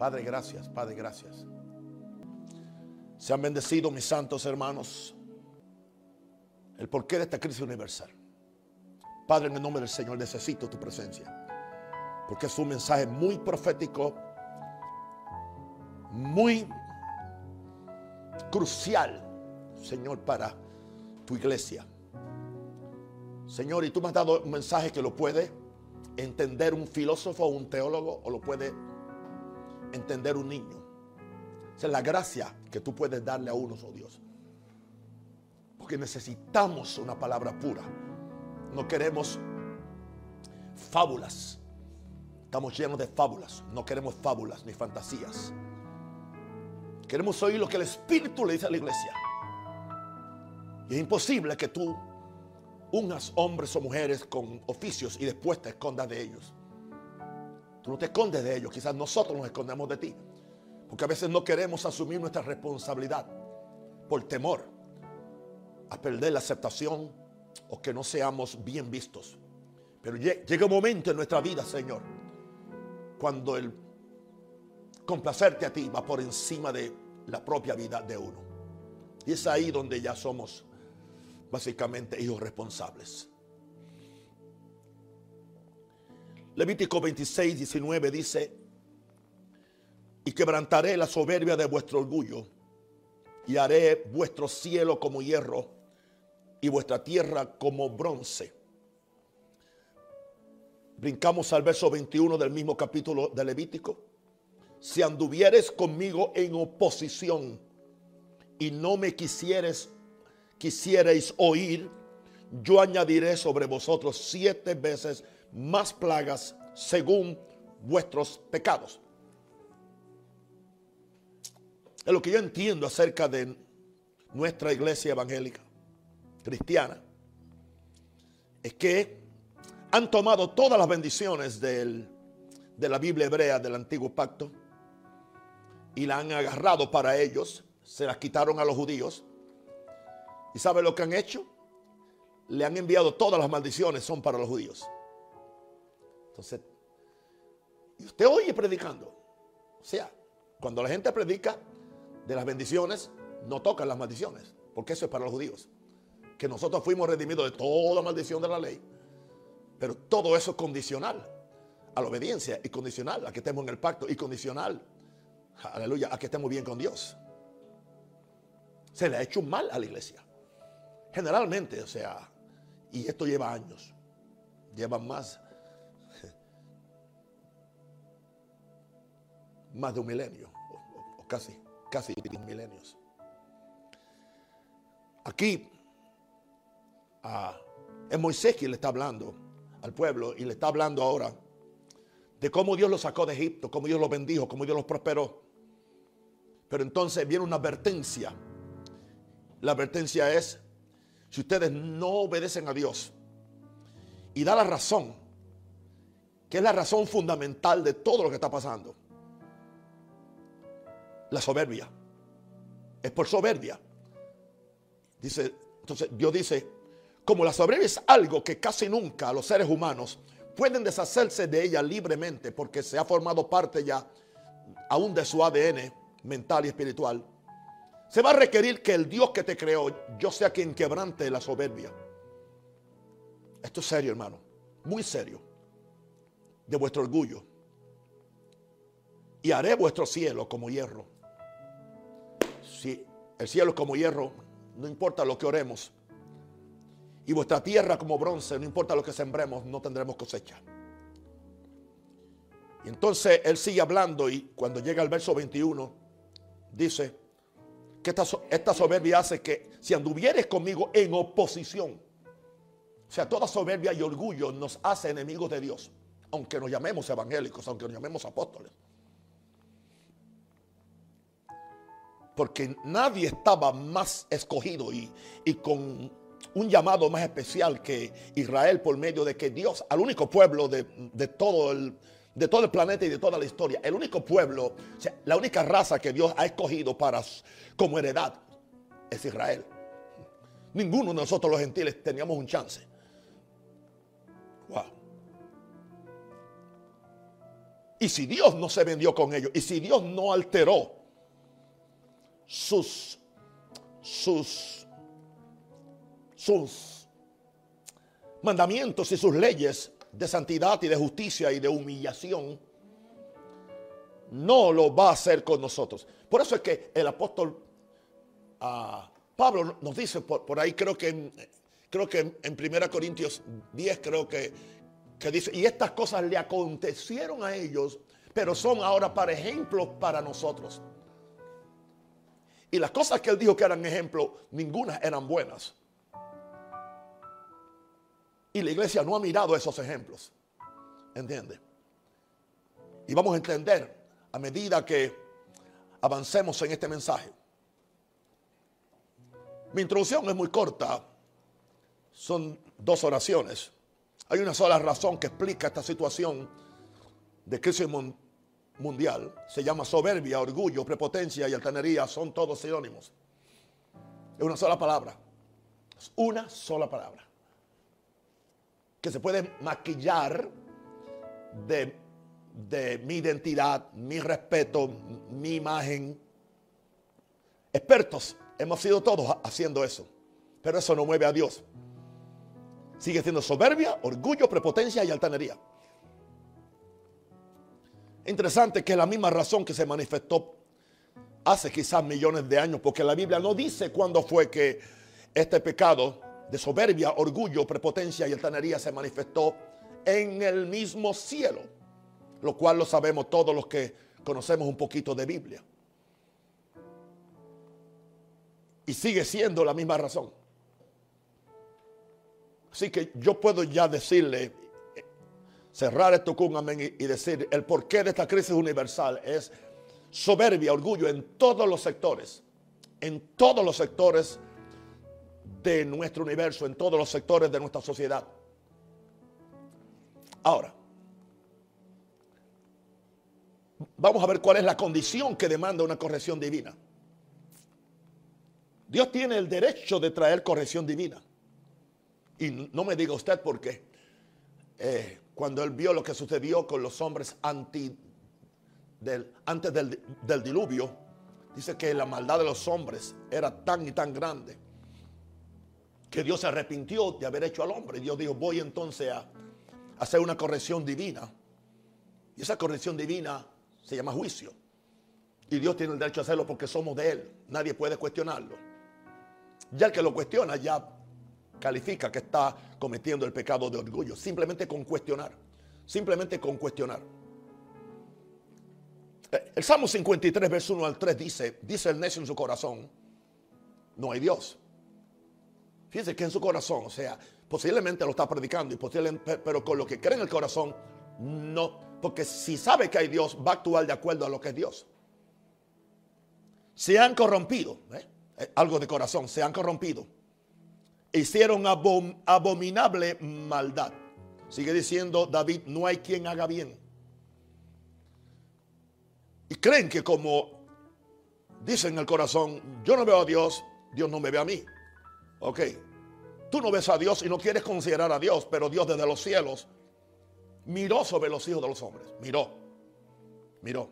Padre, gracias, Padre, gracias. Sean bendecidos mis santos hermanos. El porqué de esta crisis universal. Padre, en el nombre del Señor necesito tu presencia. Porque es un mensaje muy profético, muy crucial, Señor, para tu iglesia. Señor, y tú me has dado un mensaje que lo puede entender un filósofo o un teólogo o lo puede entender un niño. Esa es la gracia que tú puedes darle a unos, oh Dios. Porque necesitamos una palabra pura. No queremos fábulas. Estamos llenos de fábulas. No queremos fábulas ni fantasías. Queremos oír lo que el Espíritu le dice a la iglesia. Y es imposible que tú unas hombres o mujeres con oficios y después te escondas de ellos. Tú no te escondes de ellos, quizás nosotros nos escondemos de ti. Porque a veces no queremos asumir nuestra responsabilidad por temor a perder la aceptación o que no seamos bien vistos. Pero llega un momento en nuestra vida, Señor, cuando el complacerte a ti va por encima de la propia vida de uno. Y es ahí donde ya somos básicamente hijos responsables. Levítico 26, 19 dice, y quebrantaré la soberbia de vuestro orgullo, y haré vuestro cielo como hierro, y vuestra tierra como bronce. Brincamos al verso 21 del mismo capítulo de Levítico. Si anduvieres conmigo en oposición y no me quisieres quisierais oír, yo añadiré sobre vosotros siete veces más plagas según vuestros pecados. Es lo que yo entiendo acerca de nuestra iglesia evangélica cristiana. Es que han tomado todas las bendiciones de la Biblia hebrea del antiguo pacto y la han agarrado para ellos, se las quitaron a los judíos ¿Y sabe lo que han hecho? Le han enviado todas las maldiciones, son para los judíos. Entonces, y usted oye predicando. O sea, cuando la gente predica de las bendiciones, no tocan las maldiciones, porque eso es para los judíos. Que nosotros fuimos redimidos de toda maldición de la ley. Pero todo eso es condicional a la obediencia y condicional a que estemos en el pacto y condicional, aleluya, a que estemos bien con Dios. Se le ha hecho mal a la iglesia. Generalmente, o sea, y esto lleva años, lleva más, más de un milenio, o, casi, casi milenios. Aquí es Moisés quien le está hablando al pueblo y le está hablando ahora de cómo Dios los sacó de Egipto, cómo Dios los bendijo, cómo Dios los prosperó. Pero entonces viene una advertencia. La advertencia es, si ustedes no obedecen a Dios y da la razón, que es la razón fundamental de todo lo que está pasando, la soberbia. Es por soberbia. Dice, entonces Dios dice, como la soberbia es algo que casi nunca los seres humanos pueden deshacerse de ella libremente porque se ha formado parte ya aún de su ADN mental y espiritual. Se va a requerir que el Dios que te creó, yo sea quien quebrante la soberbia. Esto es serio, hermano. Muy serio. De vuestro orgullo. Y haré vuestro cielo como hierro. Si el cielo es como hierro, no importa lo que oremos. Y vuestra tierra como bronce, no importa lo que sembremos, no tendremos cosecha. Y entonces él sigue hablando y cuando llega al verso 21, dice, que esta, soberbia hace que si anduvieres conmigo en oposición, o sea, toda soberbia y orgullo nos hace enemigos de Dios, aunque nos llamemos evangélicos, aunque nos llamemos apóstoles. Porque nadie estaba más escogido y, con un llamado más especial que Israel por medio de que Dios, al único pueblo de, de todo el de todo el planeta y de toda la historia. El único pueblo, la única raza que Dios ha escogido para como heredad es Israel. Ninguno de nosotros los gentiles teníamos un chance. Wow. Y si Dios no se vendió con ellos, y si Dios no alteró sus, sus, sus mandamientos y sus leyes de santidad y de justicia y de humillación, no lo va a hacer con nosotros. Por eso es que el apóstol ah, Pablo nos dice por, ahí, creo que en, creo que en, 1 Corintios 10, creo que, que dice, y estas cosas le acontecieron a ellos, pero son ahora para ejemplos para nosotros. Y las cosas que él dijo que eran ejemplos, ninguna eran buenas. Y la iglesia no ha mirado esos ejemplos. ¿Entiende? Y vamos a entender a medida que avancemos en este mensaje. Mi introducción es muy corta. Son dos oraciones. Hay una sola razón que explica esta situación de crisis mundial. Se llama soberbia, orgullo, prepotencia y altanería. Son todos sinónimos. Es una sola palabra. Es una sola palabra. Que se puede maquillar de, de mi identidad, mi respeto, mi imagen. Expertos, hemos sido todos haciendo eso. Pero eso no mueve a Dios. Sigue siendo soberbia, orgullo, prepotencia y altanería. Interesante que la misma razón que se manifestó hace quizás millones de años, porque la Biblia no dice cuándo fue que este pecado de soberbia, orgullo, prepotencia y altanería se manifestó en el mismo cielo, lo cual lo sabemos todos los que conocemos un poquito de Biblia. Y sigue siendo la misma razón. Así que yo puedo ya decirle cerrar esto con amén y, decir el porqué de esta crisis universal es soberbia, orgullo en todos los sectores, en todos los sectores de nuestro universo, en todos los sectores de nuestra sociedad. Ahora, vamos a ver cuál es la condición que demanda una corrección divina. Dios tiene el derecho de traer corrección divina. Y no me diga usted por qué. Eh, cuando él vio lo que sucedió con los hombres anti, del, antes del, diluvio, dice que la maldad de los hombres era tan y tan grande que Dios se arrepintió de haber hecho al hombre. Y Dios dijo, voy entonces a hacer una corrección divina. Y esa corrección divina se llama juicio. Y Dios tiene el derecho a hacerlo porque somos de Él. Nadie puede cuestionarlo. Ya el que lo cuestiona ya califica que está cometiendo el pecado de orgullo. Simplemente con cuestionar. Simplemente con cuestionar. Eh, el Salmo 53, verso 1 al 3 dice, dice el necio en su corazón, no hay Dios. Fíjense que en su corazón, o sea, posiblemente lo está predicando, y posiblemente, pero con lo que cree en el corazón, no. Porque si sabe que hay Dios, va a actuar de acuerdo a lo que es Dios. Se han corrompido, ¿eh? Eh, algo de corazón, se han corrompido hicieron abominable maldad. Sigue diciendo David, no hay quien haga bien. Y creen que como dicen en el corazón, yo no veo a Dios, Dios no me ve a mí. Ok, tú no ves a Dios y no quieres considerar a Dios, pero Dios desde los cielos miró sobre los hijos de los hombres. Miró, miró,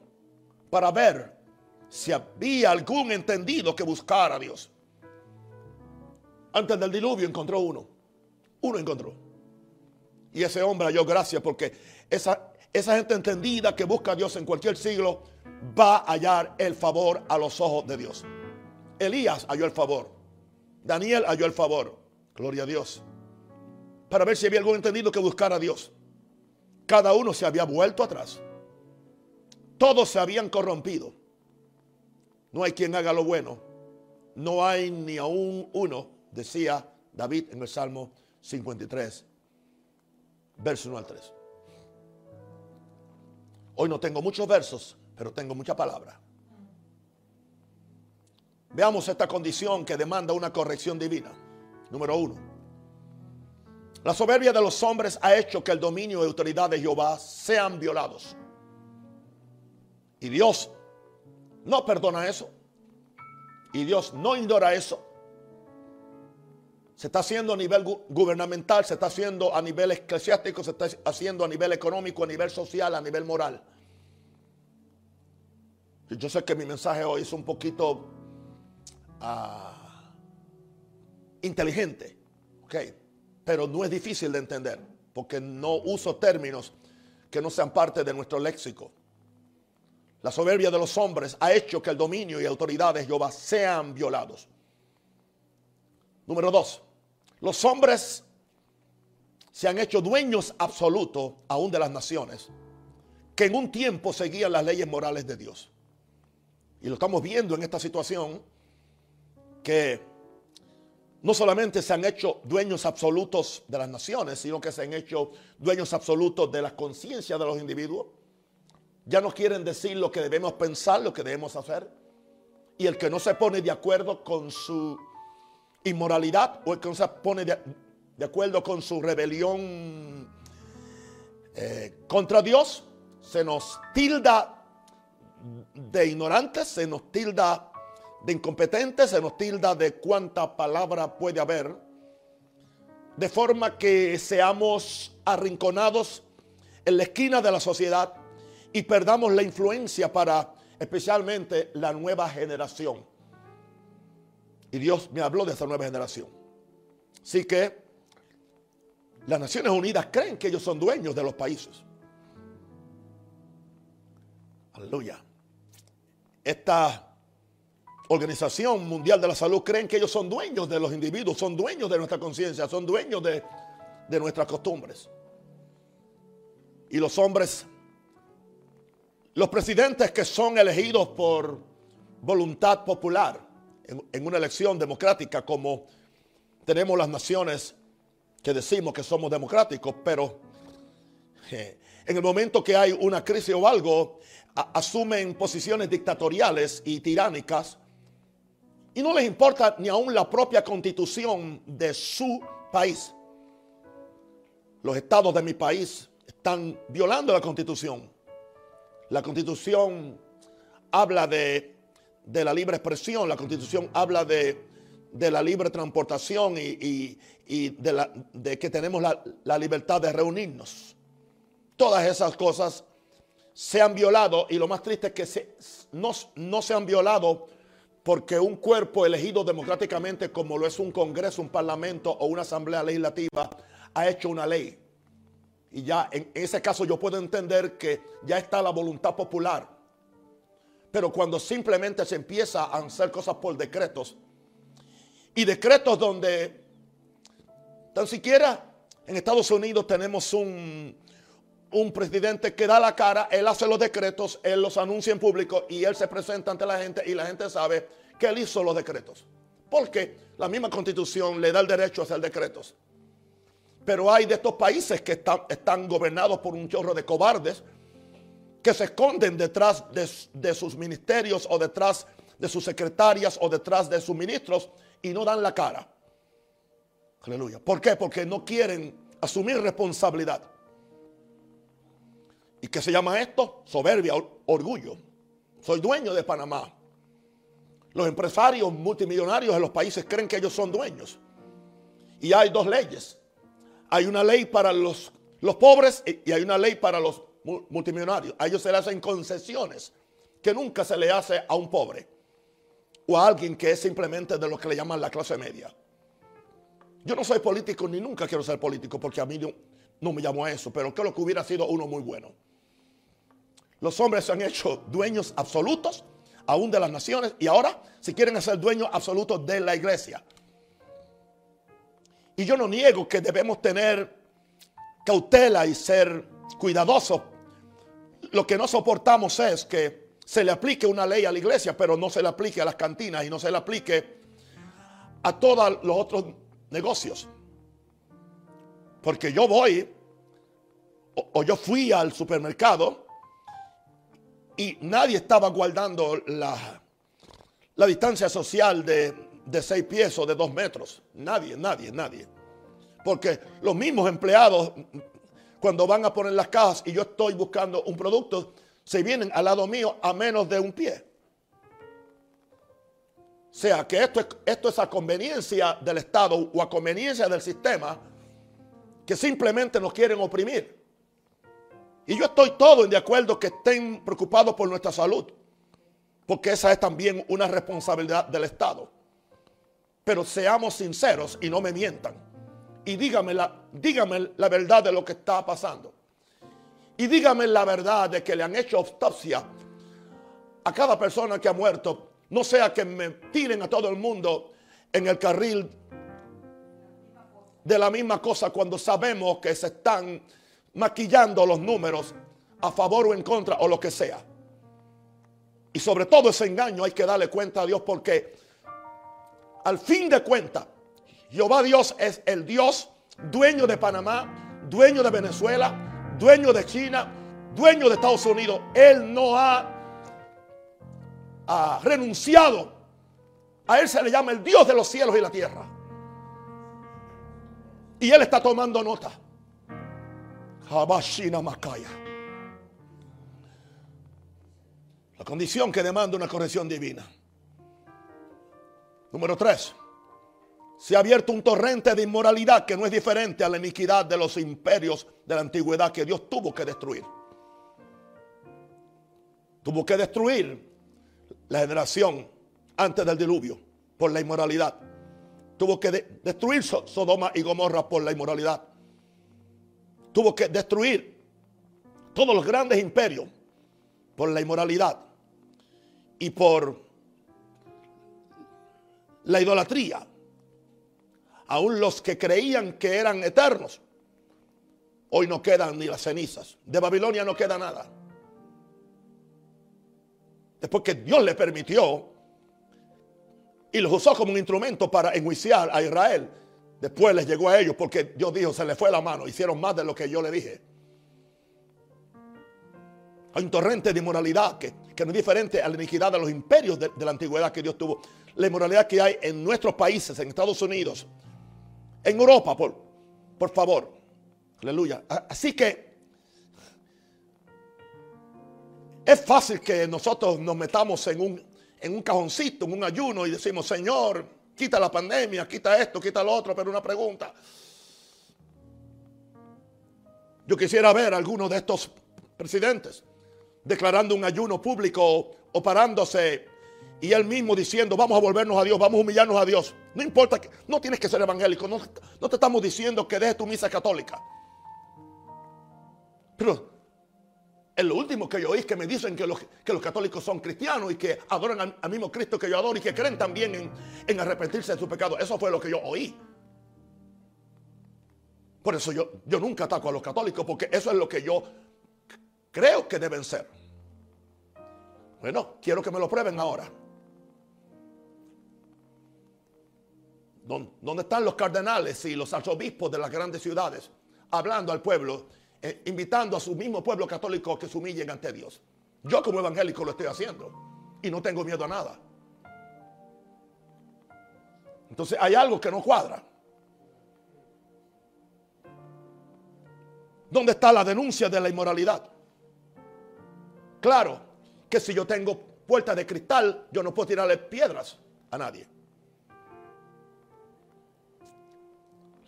para ver si había algún entendido que buscara a Dios. Antes del diluvio encontró uno. Uno encontró. Y ese hombre halló gracia porque esa, esa gente entendida que busca a Dios en cualquier siglo va a hallar el favor a los ojos de Dios. Elías halló el favor. Daniel halló el favor. Gloria a Dios. Para ver si había algún entendido que buscara a Dios. Cada uno se había vuelto atrás. Todos se habían corrompido. No hay quien haga lo bueno. No hay ni aún uno decía David en el Salmo 53, verso 1 al 3. Hoy no tengo muchos versos, pero tengo mucha palabra. Veamos esta condición que demanda una corrección divina. Número uno. La soberbia de los hombres ha hecho que el dominio y autoridad de Jehová sean violados. Y Dios no perdona eso. Y Dios no ignora eso. Se está haciendo a nivel gubernamental, se está haciendo a nivel eclesiástico, se está haciendo a nivel económico, a nivel social, a nivel moral. Yo sé que mi mensaje hoy es un poquito ah, inteligente. Pero no es difícil de entender, porque no uso términos que no sean parte de nuestro léxico. La soberbia de los hombres ha hecho que el dominio y autoridad de Jehová sean violados. Número dos, los hombres se han hecho dueños absolutos aún de las naciones, que en un tiempo seguían las leyes morales de Dios. Y lo estamos viendo en esta situación que no solamente se han hecho dueños absolutos de las naciones, sino que se han hecho dueños absolutos de la conciencia de los individuos. Ya no quieren decir lo que debemos pensar, lo que debemos hacer. Y el que no se pone de acuerdo con su inmoralidad o el que no se pone de, acuerdo con su rebelión eh, contra Dios, se nos tilda de ignorantes, se nos tilda de incompetentes, se nos tilda de cuánta palabra puede haber, de forma que seamos arrinconados en la esquina de la sociedad y perdamos la influencia para especialmente la nueva generación. Y Dios me habló de esa nueva generación. Así que las Naciones Unidas creen que ellos son dueños de los países. Aleluya esta Organización Mundial de la Salud creen que ellos son dueños de los individuos, son dueños de nuestra conciencia, son dueños de, nuestras costumbres. Y los hombres, los presidentes que son elegidos por voluntad popular en, una elección democrática, como tenemos las naciones que decimos que somos democráticos, pero eh, en el momento que hay una crisis o algo, asumen posiciones dictatoriales y tiránicas y no les importa ni aún la propia constitución de su país. Los estados de mi país están violando la constitución. La constitución habla de, la libre expresión, la constitución habla de, la libre transportación y, de, que tenemos la, la libertad de reunirnos. Todas esas cosas se han violado y lo más triste es que no, no se han violado porque un cuerpo elegido democráticamente como lo es un Congreso, un Parlamento o una Asamblea Legislativa ha hecho una ley. Y ya en ese caso yo puedo entender que ya está la voluntad popular. Pero cuando simplemente se empieza a hacer cosas por decretos y decretos donde tan siquiera en Estados Unidos tenemos un, un presidente que da la cara, él hace los decretos, él los anuncia en público y él se presenta ante la gente y la gente sabe que él hizo los decretos. Porque la misma constitución le da el derecho a hacer decretos. Pero hay de estos países que están, están gobernados por un chorro de cobardes que se esconden detrás de, sus ministerios o detrás de sus secretarias o detrás de sus ministros y no dan la cara. Aleluya. ¿Por qué? Porque no quieren asumir responsabilidad. ¿Y qué se llama esto? Soberbia, orgullo. Soy dueño de Panamá. Los empresarios multimillonarios de los países creen que ellos son dueños. Y hay dos leyes. Hay una ley para los, los pobres y hay una ley para los multimillonarios. A ellos se le hacen concesiones que nunca se le hace a un pobre o a alguien que es simplemente de lo que le llaman la clase media. Yo no soy político ni nunca quiero ser político porque a mí no, no me llamo a eso, pero creo que hubiera sido uno muy bueno. Los hombres se han hecho dueños absolutos aún de las naciones y ahora si quieren ser dueños absolutos de la iglesia. Y yo no niego que debemos tener cautela y ser cuidadosos. Lo que no soportamos es que se le aplique una ley a la iglesia, pero no se le aplique a las cantinas y no se le aplique a todos los otros negocios. Porque yo voy o, yo fui al supermercado y nadie estaba guardando la, la distancia social de, de seis pies o de dos metros. Nadie, nadie, nadie. Porque los mismos empleados, cuando van a poner las cajas y yo estoy buscando un producto, se vienen al lado mío a menos de un pie. O sea que esto es, esto es a conveniencia del Estado o a conveniencia del sistema que simplemente nos quieren oprimir. Y yo estoy todo en de acuerdo que estén preocupados por nuestra salud. porque esa es también una responsabilidad del Estado. Pero seamos sinceros y no me mientan. Y dígame la, dígame la verdad de lo que está pasando. Y dígame la verdad de que le han hecho autopsia a cada persona que ha muerto. No sea que me tiren a todo el mundo en el carril de la misma cosa cuando sabemos que se están maquillando los números a favor o en contra o lo que sea. Y sobre todo ese engaño hay que darle cuenta a Dios porque al fin de cuentas, Jehová Dios es el Dios dueño de Panamá, dueño de Venezuela, dueño de China, dueño de Estados Unidos. Él no ha, renunciado. A Él se le llama el Dios de los cielos y la tierra. Y Él está tomando nota. Makaya. La condición que demanda una corrección divina. Número tres. Se ha abierto un torrente de inmoralidad que no es diferente a la iniquidad de los imperios de la antigüedad que Dios tuvo que destruir. Tuvo que destruir la generación antes del diluvio por la inmoralidad. Tuvo que destruir Sodoma y Gomorra por la inmoralidad. Tuvo que destruir todos los grandes imperios por la inmoralidad y por la idolatría. Aún los que creían que eran eternos, hoy no quedan ni las cenizas. De Babilonia no queda nada. Después que Dios le permitió y los usó como un instrumento para enjuiciar a Israel. Después les llegó a ellos porque Dios dijo, se les fue la mano, hicieron más de lo que yo le dije. Hay un torrente de inmoralidad que, no es diferente a la iniquidad de los imperios de, la antigüedad que Dios tuvo. La inmoralidad que hay en nuestros países, en Estados Unidos, en Europa, por, por favor. Aleluya. Así que es fácil que nosotros nos metamos en un, en un cajoncito, en un ayuno y decimos, Señor, quita la pandemia, quita esto, quita lo otro, pero una pregunta. Yo quisiera ver a algunos de estos presidentes declarando un ayuno público o parándose y él mismo diciendo, vamos a volvernos a Dios, vamos a humillarnos a Dios. No importa, que, no tienes que ser evangélico, no, no te estamos diciendo que dejes tu misa católica. Pero es lo último que yo oí que me dicen que los, que los católicos son cristianos y que adoran al, mismo Cristo que yo adoro y que creen también en, en arrepentirse de su pecado. Eso fue lo que yo oí. Por eso yo, yo nunca ataco a los católicos porque eso es lo que yo creo que deben ser. Bueno, quiero que me lo prueben ahora. ¿Dónde están los cardenales y los arzobispos de las grandes ciudades hablando al pueblo, eh, invitando a su mismo pueblo católico que se humillen ante Dios? Yo como evangélico lo estoy haciendo y no tengo miedo a nada. Entonces hay algo que no cuadra. ¿Dónde está la denuncia de la inmoralidad? Claro que si yo tengo puertas de cristal, yo no puedo tirarle piedras a nadie.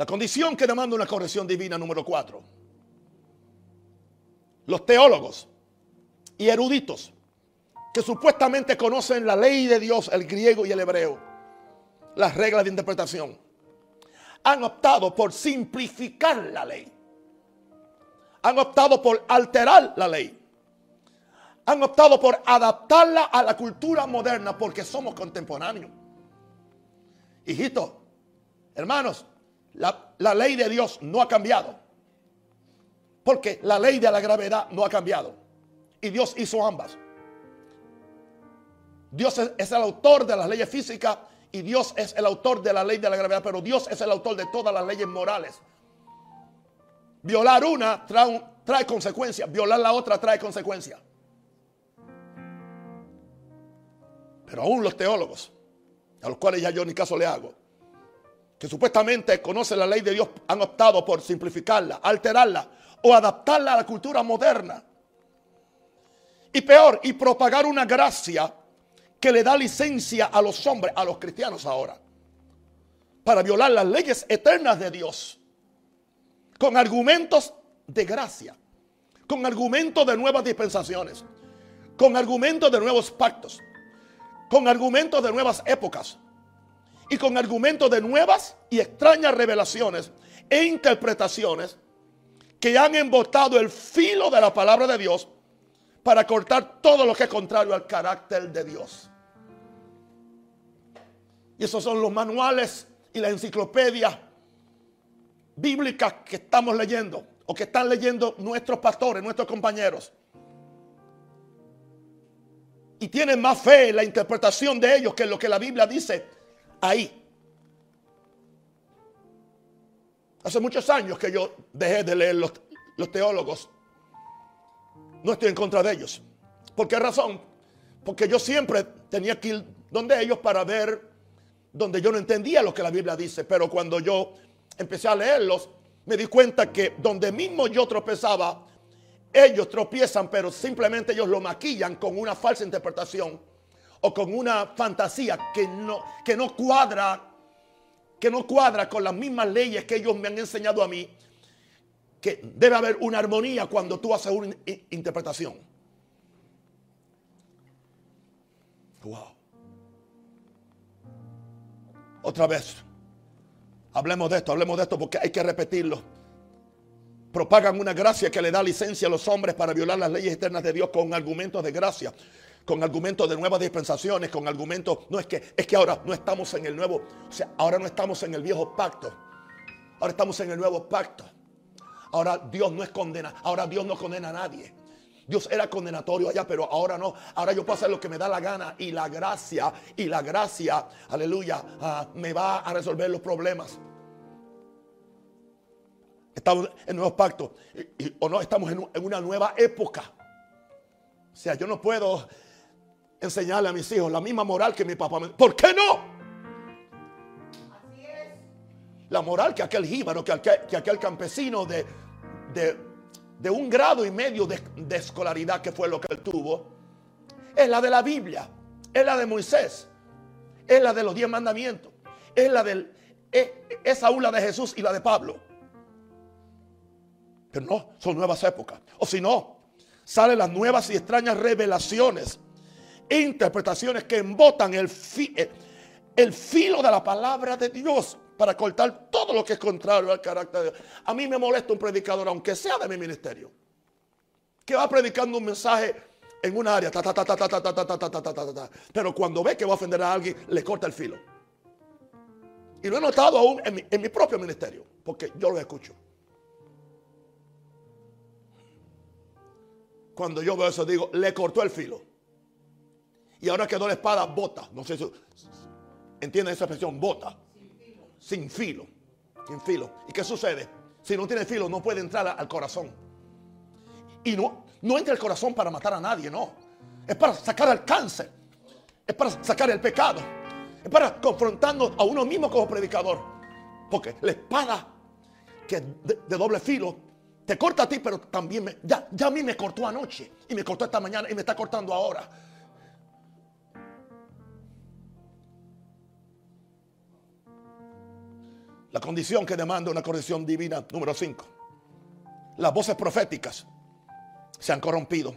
La condición que demanda una corrección divina número cuatro. Los teólogos y eruditos que supuestamente conocen la ley de Dios, el griego y el hebreo, las reglas de interpretación, han optado por simplificar la ley. Han optado por alterar la ley han optado por adaptarla a la cultura moderna porque somos contemporáneos. Hijito, hermanos, la, la, ley de Dios no ha cambiado. Porque la ley de la gravedad no ha cambiado. Y Dios hizo ambas. Dios es, el autor de las leyes físicas y Dios es el autor de la ley de la gravedad, pero Dios es el autor de todas las leyes morales. Violar una trae, trae consecuencias, violar la otra trae consecuencias. Pero aún los teólogos, a los cuales ya yo ni caso le hago, que supuestamente conocen la ley de Dios, han optado por simplificarla, alterarla o adaptarla a la cultura moderna. Y peor, y propagar una gracia que le da licencia a los hombres, a los cristianos ahora, para violar las leyes eternas de Dios, con argumentos de gracia, con argumentos de nuevas dispensaciones, con argumentos de nuevos pactos, con argumentos de nuevas épocas y con argumentos de nuevas y extrañas revelaciones e interpretaciones que han embotado el filo de la palabra de Dios para cortar todo lo que es contrario al carácter de Dios. Y esos son los manuales y la enciclopedia bíblica que estamos leyendo o que están leyendo nuestros pastores, nuestros compañeros. Y tienen más fe en la interpretación de ellos que en lo que la Biblia dice ahí. Hace muchos años que yo dejé de leer los, teólogos. No estoy en contra de ellos. ¿Por qué razón? Porque yo siempre tenía que ir donde ellos para ver donde yo no entendía lo que la Biblia dice. Pero cuando yo empecé a leerlos, me di cuenta que donde mismo yo tropezaba, ellos tropiezan, pero simplemente ellos lo maquillan con una falsa interpretación o con una fantasía que no, que no cuadra que no cuadra con las mismas leyes que ellos me han enseñado a mí, que debe haber una armonía cuando tú haces una interpretación. Wow. Otra vez. Hablemos de esto, hablemos de esto porque hay que repetirlo. Propagan una gracia que le da licencia a los hombres para violar las leyes eternas de Dios con argumentos de gracia con argumentos de nuevas dispensaciones, con argumentos, no es que, es que ahora no estamos en el nuevo, o sea, ahora no estamos en el viejo pacto, ahora estamos en el nuevo pacto. Ahora Dios no es condena, ahora Dios no condena a nadie. Dios era condenatorio allá, pero ahora no. Ahora yo puedo hacer lo que me da la gana y la gracia, y la gracia, aleluya, ah, me va a resolver los problemas. Estamos en nuevos pactos, o no, estamos en una nueva época. O sea, yo no puedo enseñarle a mis hijos la misma moral que mi papá me... ¿Por qué no? La moral que aquel jíbaro, que aquel, que aquel campesino de, de, un grado y medio de, de escolaridad que fue lo que él tuvo, es la de la Biblia, es la de Moisés, es la de los diez mandamientos, es la del, es, es aún la de Jesús y la de Pablo. Pero no, son nuevas épocas. O si no, salen las nuevas y extrañas revelaciones interpretaciones que embotan el, filo de la palabra de Dios para cortar todo lo que es contrario al carácter de Dios. A mí me molesta un predicador, aunque sea de mi ministerio, que va predicando un mensaje en un área, pero cuando ve que va a ofender a alguien, le corta el filo. Y lo he notado aún en mi propio ministerio, porque yo lo escucho. Cuando yo veo eso, digo, le cortó el filo. Y ahora quedó la espada bota. No sé si entienden esa expresión, bota. Sin filo. Sin filo. ¿Y qué sucede? Si no tiene filo, no puede entrar al corazón. Y no, no entra al corazón para matar a nadie, no. Es para sacar el cáncer. Es para sacar el pecado. Es para confrontando a uno mismo como predicador. Porque la espada que de, de doble filo te corta a ti, pero también me, ya, ya a mí me cortó anoche. Y me cortó esta mañana y me está cortando ahora. La condición que demanda una corrección divina, número 5. Las voces proféticas se han corrompido.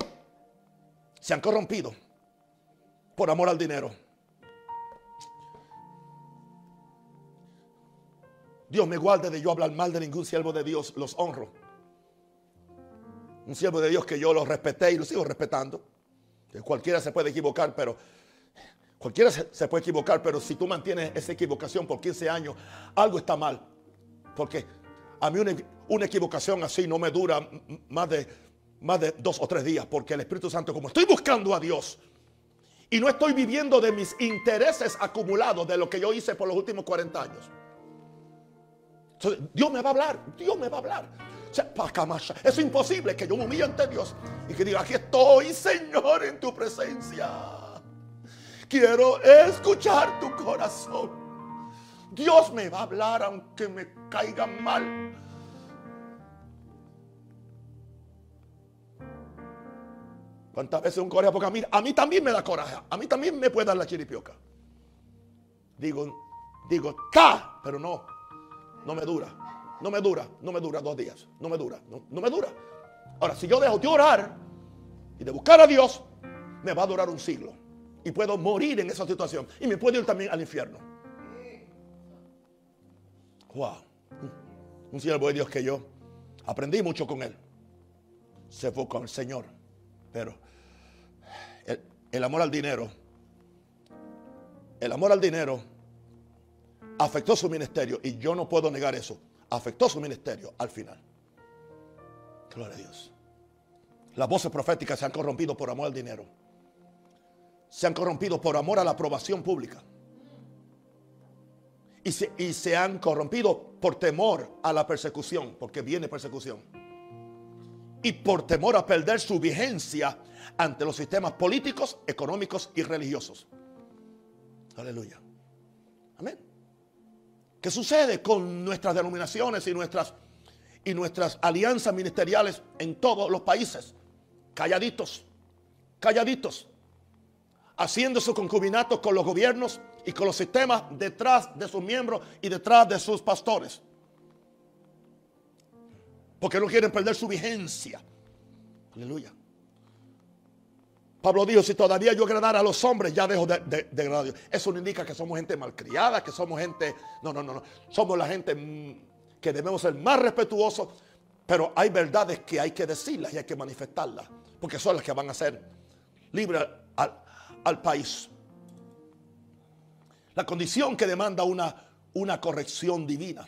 Se han corrompido por amor al dinero. Dios me guarde de yo hablar mal de ningún siervo de Dios, los honro. Un siervo de Dios que yo lo respeté y lo sigo respetando. Que cualquiera se puede equivocar, pero Cualquiera se, puede equivocar, pero si tú mantienes esa equivocación por 15 años, algo está mal. Porque a mí una, equivocación así no me dura más de, más de dos o tres días, porque el Espíritu Santo, como estoy buscando a Dios y no estoy viviendo de mis intereses acumulados de lo que yo hice por los últimos 40 años. Dios me va a hablar, Dios me va a hablar. Es imposible que yo me humille ante Dios y que diga, aquí estoy, Señor, en tu presencia. Quiero escuchar tu corazón. Dios me va a hablar aunque me caiga mal. ¿Cuántas veces un coraje? Porque a mí, a mí también me da coraje. A mí también me puede dar la chiripioca. Digo, digo, está, pero no. No me dura. No me dura. No me dura dos días. No me dura. No, no me dura. Ahora, si yo dejo de orar y de buscar a Dios, me va a durar un siglo. Y puedo morir en esa situación. Y me puedo ir también al infierno. Wow. Un siervo de Dios que yo aprendí mucho con él. Se fue con el Señor. Pero el, el amor al dinero, el amor al dinero afectó su ministerio. Y yo no puedo negar eso. Afectó su ministerio al final. Gloria a Dios. Las voces proféticas se han corrompido por amor al dinero. Se han corrompido por amor a la aprobación pública. Y se, y se han corrompido por temor a la persecución, porque viene persecución. Y por temor a perder su vigencia ante los sistemas políticos, económicos y religiosos. Aleluya. Amén. ¿Qué sucede con nuestras denominaciones y nuestras, y nuestras alianzas ministeriales en todos los países? Calladitos, calladitos, haciendo su concubinato con los gobiernos y con los sistemas detrás de sus miembros y detrás de sus pastores. Porque no quieren perder su vigencia. Aleluya. Pablo dijo, si todavía yo agradara a los hombres, ya dejo de, agradar a Dios. Eso no indica que somos gente malcriada, que somos gente... No, no, no, no. Somos la gente mm, que debemos ser más respetuosos, pero hay verdades que hay que decirlas y hay que manifestarlas, porque son las que van a ser libres al, al país. La condición que demanda una, una corrección divina.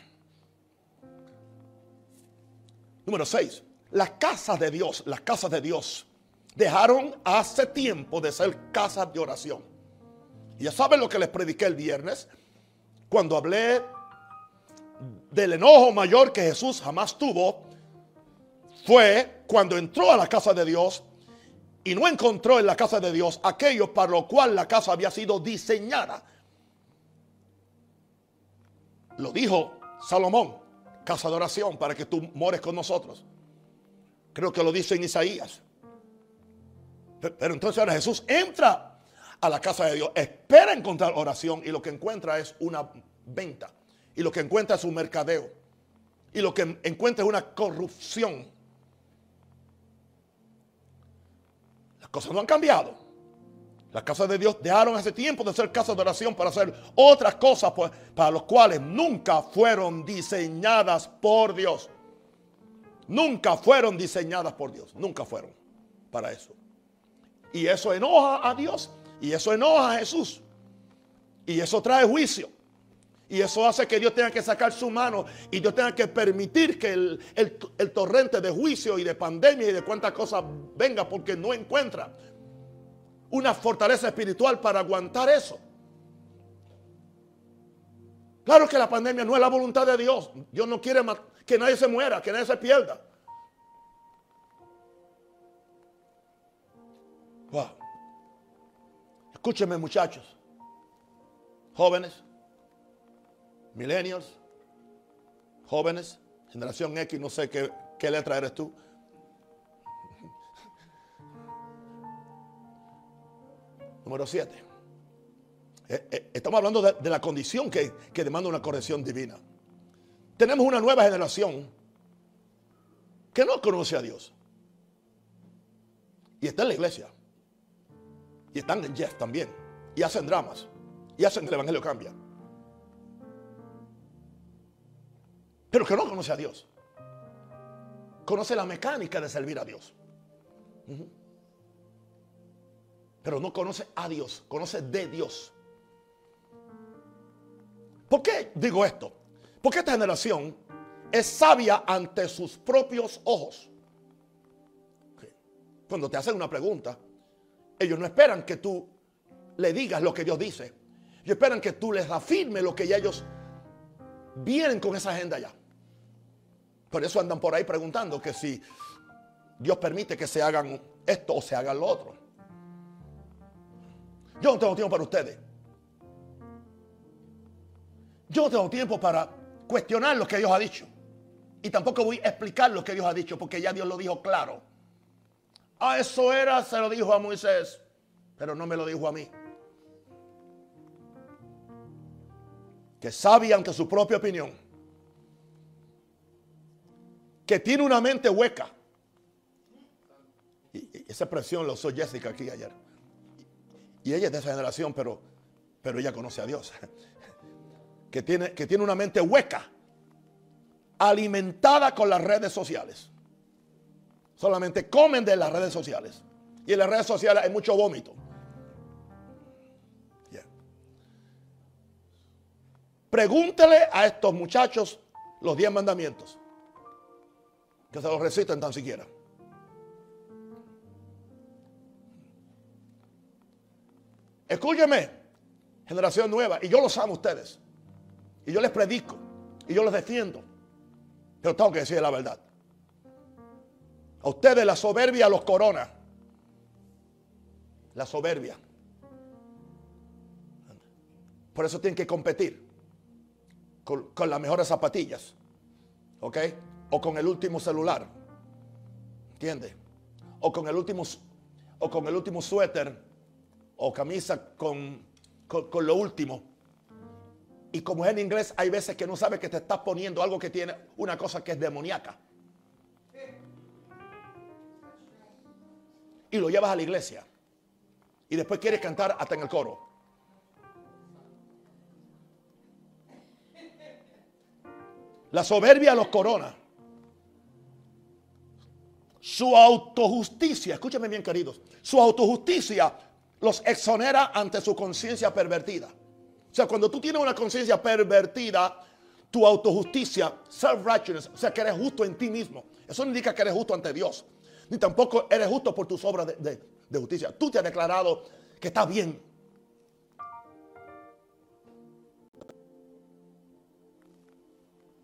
Número 6. Las casas de Dios, las casas de Dios dejaron hace tiempo de ser casas de oración. Ya saben lo que les prediqué el viernes cuando hablé del enojo mayor que Jesús jamás tuvo. Fue cuando entró a la casa de Dios y no encontró en la casa de Dios aquello para lo cual la casa había sido diseñada. Lo dijo Salomón, casa de oración para que tú mores con nosotros. Creo que lo dice en Isaías. Pero entonces ahora Jesús entra a la casa de Dios, espera encontrar oración y lo que encuentra es una venta. Y lo que encuentra es un mercadeo. Y lo que encuentra es una corrupción. Cosas no han cambiado. Las casas de Dios dejaron hace tiempo de ser casas de oración para hacer otras cosas pues, para las cuales nunca fueron diseñadas por Dios. Nunca fueron diseñadas por Dios. Nunca fueron para eso. Y eso enoja a Dios. Y eso enoja a Jesús. Y eso trae juicio. Y eso hace que Dios tenga que sacar su mano y Dios tenga que permitir que el, el, torrente de juicio y de pandemia y de cuantas cosas venga porque no encuentra una fortaleza espiritual para aguantar eso. Claro que la pandemia no es la voluntad de Dios. Dios no quiere que nadie se muera, que nadie se pierda. Wow. Escúchenme muchachos, jóvenes, millennials, jóvenes, generación X, no sé qué, qué letra eres tú. Número 7. Eh, eh, estamos hablando de, la condición que, que, demanda una corrección divina. Tenemos una nueva generación que no conoce a Dios. Y está en la iglesia. Y están en Jeff también. Y hacen dramas. Y hacen que el Evangelio cambia. Pero que no conoce a Dios. Conoce la mecánica de servir a Dios. Pero no conoce a Dios. Conoce de Dios. ¿Por qué digo esto? Porque esta generación es sabia ante sus propios ojos. Cuando te hacen una pregunta, ellos no esperan que tú le digas lo que Dios dice. Ellos esperan que tú les afirmes lo que ya ellos vienen con esa agenda ya. Por eso andan por ahí preguntando que si Dios permite que se hagan esto o se hagan lo otro. Yo no tengo tiempo para ustedes. Yo no tengo tiempo para cuestionar lo que Dios ha dicho. Y tampoco voy a explicar lo que Dios ha dicho porque ya Dios lo dijo claro. Ah, eso era, se lo dijo a Moisés, pero no me lo dijo a mí. Que sabía ante su propia opinión. Que tiene una mente hueca. Y, esa expresión lo usó Jessica aquí ayer. y ella es de esa generación, pero, pero ella conoce a Dios. Que tiene, que tiene una mente hueca, alimentada con las redes sociales. Solamente comen de las redes sociales. Y en las redes sociales hay mucho vómito. Pregúntele a estos muchachos los diez mandamientos. Que se los reciten tan siquiera. Escúcheme, generación nueva, y yo los amo a ustedes. Y yo les predico, y yo los defiendo. Pero tengo que decir la verdad. A ustedes la soberbia los corona. La soberbia. Por eso tienen que competir con, las mejores zapatillas. ¿Ok? O con el último celular. ¿Entiendes? O con el último, o con el último suéter o camisa con, con, lo último. Y como es en inglés, hay veces que no sabes que te estás poniendo algo que tiene una cosa que es demoníaca. Y lo llevas a la iglesia. Y después quieres cantar hasta en el coro. La soberbia los corona. Su autojusticia, escúchame bien queridos, su autojusticia los exonera ante su conciencia pervertida. O sea, cuando tú tienes una conciencia pervertida, tu autojusticia, self-righteousness, o sea, que eres justo en ti mismo. Eso no indica que eres justo ante Dios. Ni tampoco eres justo por tus obras de, justicia. Tú te has declarado que estás bien.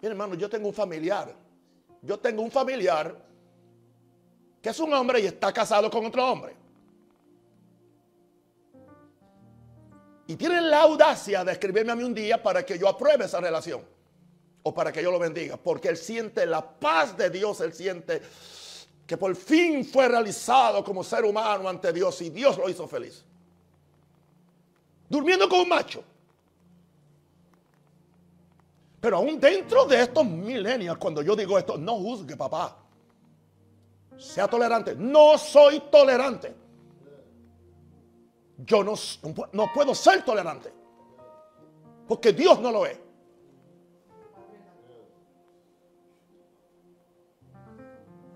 Mira, hermano, yo tengo un familiar. Yo tengo un familiar que es un hombre y está casado con otro hombre. Y tienen la audacia de escribirme a mí un día para que yo apruebe esa relación. O para que yo lo bendiga. Porque él siente la paz de Dios. Él siente que por fin fue realizado como ser humano ante Dios. Y Dios lo hizo feliz. Durmiendo con un macho. Pero aún dentro de estos milenios, cuando yo digo esto, no juzgue, papá. Sea tolerante. No soy tolerante yo no, no puedo ser tolerante. Porque Dios no lo es.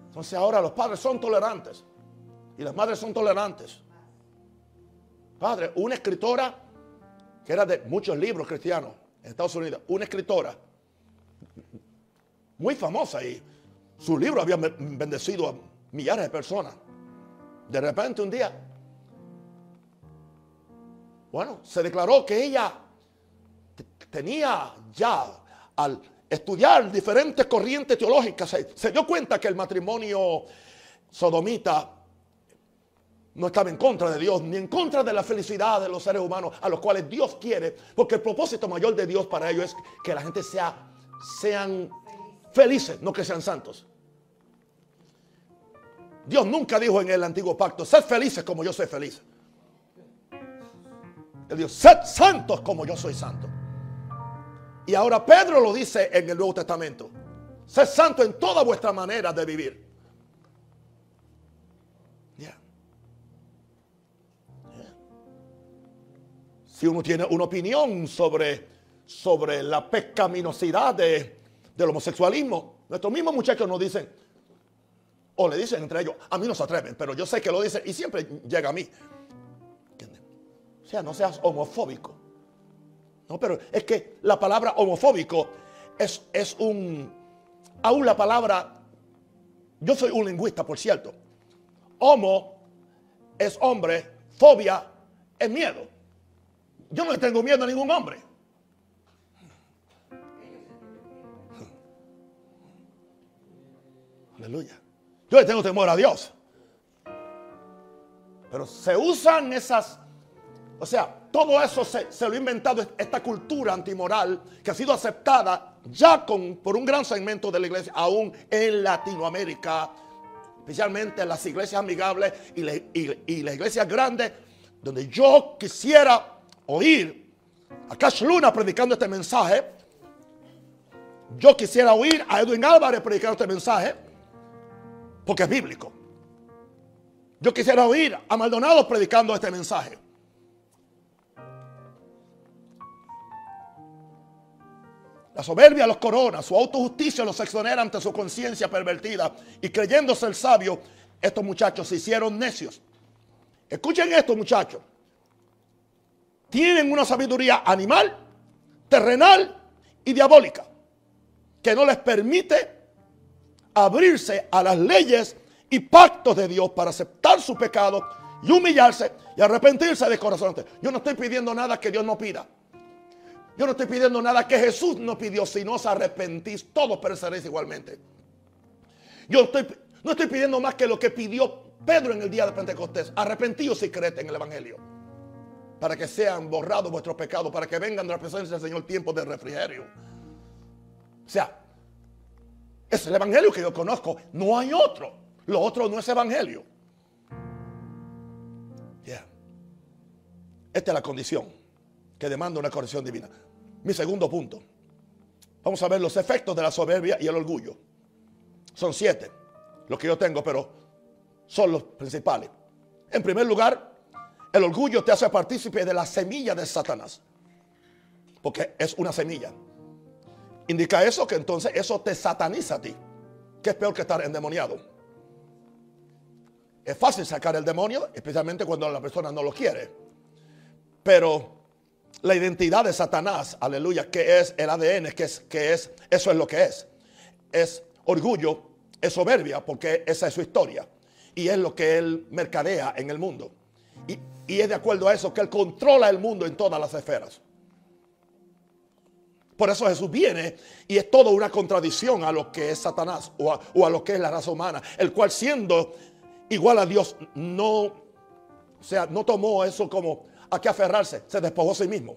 Entonces ahora los padres son tolerantes y las madres son tolerantes. Padre, una escritora que era de muchos libros cristianos en Estados Unidos, una escritora muy famosa y su libro había bendecido a millares de personas. De repente un día bueno, se declaró que ella tenía ya al estudiar diferentes corrientes teológicas, se, dio cuenta que el matrimonio sodomita no estaba en contra de Dios, ni en contra de la felicidad de los seres humanos a los cuales Dios quiere, porque el propósito mayor de Dios para ellos es que la gente sea, sean felices, no que sean santos. Dios nunca dijo en el antiguo pacto, sed felices como yo soy feliz. Él dijo, sed santos como yo soy santo. Y ahora Pedro lo dice en el Nuevo Testamento. Sed santo en toda vuestra manera de vivir. Si uno tiene una opinión sobre, sobre la pecaminosidad de, del homosexualismo, nuestros mismos muchachos nos dicen, o le dicen entre ellos, a mí no se atreven, pero yo sé que lo dicen y siempre llega a mí. O sea, no seas homofóbico. No, pero es que la palabra homofóbico es, es un... Aún la palabra... Yo soy un lingüista, por cierto. Homo es hombre, fobia es miedo. Yo no tengo miedo a ningún hombre. Aleluya. Yo le tengo temor a Dios. Pero se usan esas o sea, todo eso se, lo ha inventado esta cultura antimoral que ha sido aceptada ya con, por un gran segmento de la iglesia, aún en Latinoamérica, especialmente en las iglesias amigables y, las iglesias grandes, donde yo quisiera oír a Cash Luna predicando este mensaje. Yo quisiera oír a Edwin Álvarez predicando este mensaje, porque es bíblico. Yo quisiera oír a Maldonado predicando este mensaje. La soberbia los corona, su autojusticia los exonera ante su conciencia pervertida y creyéndose el sabio, estos muchachos se hicieron necios. Escuchen esto, muchachos. Tienen una sabiduría animal, terrenal y diabólica que no les permite abrirse a las leyes y pactos de Dios para aceptar su pecado y humillarse y arrepentirse de corazón. Yo no estoy pidiendo nada que Dios no pida. Yo no estoy pidiendo nada que Jesús no pidió. Si no os arrepentís, todos pereceréis igualmente. Yo no estoy pidiendo más que lo que pidió Pedro en el día de Pentecostés. Arrepentidos y creed en el Evangelio. Para que sean borrados vuestros pecados. Para que vengan de la presencia del Señor tiempos de refrigerio. O sea, es el Evangelio que yo conozco. No hay otro. Lo otro no es Evangelio. Esta es la condición que demanda una corrección divina. Mi segundo punto. Vamos a ver los efectos de la soberbia y el orgullo. Son siete los que yo tengo, pero son los principales. En primer lugar, el orgullo te hace partícipe de la semilla de Satanás. Porque es una semilla. Indica eso que entonces eso te sataniza a ti. Que es peor que estar endemoniado. Es fácil sacar el demonio, especialmente cuando la persona no lo quiere. Pero la identidad de Satanás, aleluya, que es el ADN, que es, que es, eso es lo que es. Es orgullo, es soberbia, porque esa es su historia. Y es lo que él mercadea en el mundo. Y, es de acuerdo a eso que él controla el mundo en todas las esferas. Por eso Jesús viene y es toda una contradicción a lo que es Satanás o a, o a, lo que es la raza humana, el cual siendo igual a Dios no, o sea, no tomó eso como a qué aferrarse, se despojó a sí mismo.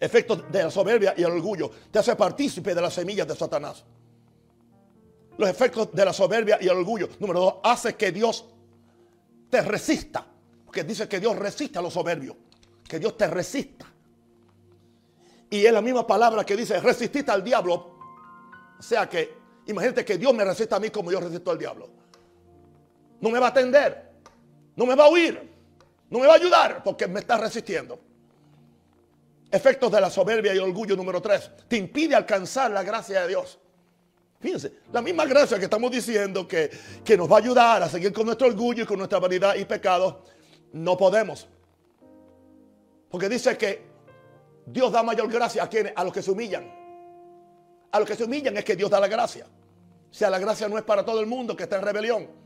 Efecto de la soberbia y el orgullo te hace partícipe de las semillas de Satanás. Los efectos de la soberbia y el orgullo, número dos, hace que Dios te resista. Porque dice que Dios resiste a los soberbios. Que Dios te resista. Y es la misma palabra que dice resististe al diablo. O sea que, imagínate que Dios me resista a mí como yo resisto al diablo. No me va a atender. No me va a oír. No me va a ayudar porque me está resistiendo. Efectos de la soberbia y orgullo número tres. Te impide alcanzar la gracia de Dios. Fíjense, la misma gracia que estamos diciendo que, que nos va a ayudar a seguir con nuestro orgullo y con nuestra vanidad y pecado, no podemos. Porque dice que Dios da mayor gracia a quienes, a los que se humillan. A los que se humillan es que Dios da la gracia. O sea, la gracia no es para todo el mundo que está en rebelión.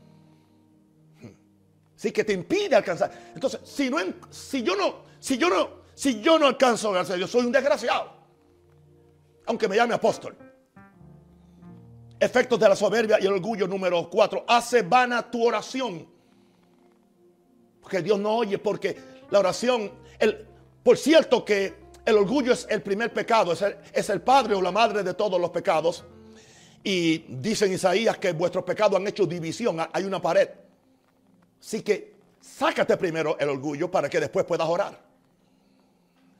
Sí, que te impide alcanzar. Entonces, si, no, si yo no, si yo no, si yo no alcanzo gracias a Dios, soy un desgraciado. Aunque me llame apóstol. Efectos de la soberbia y el orgullo número cuatro. Hace vana tu oración. Porque Dios no oye, porque la oración, el, por cierto que el orgullo es el primer pecado, es el, padre o la madre de todos los pecados. Y dice en Isaías que vuestros pecados han hecho división, hay una pared. Así que sácate primero el orgullo para que después puedas orar.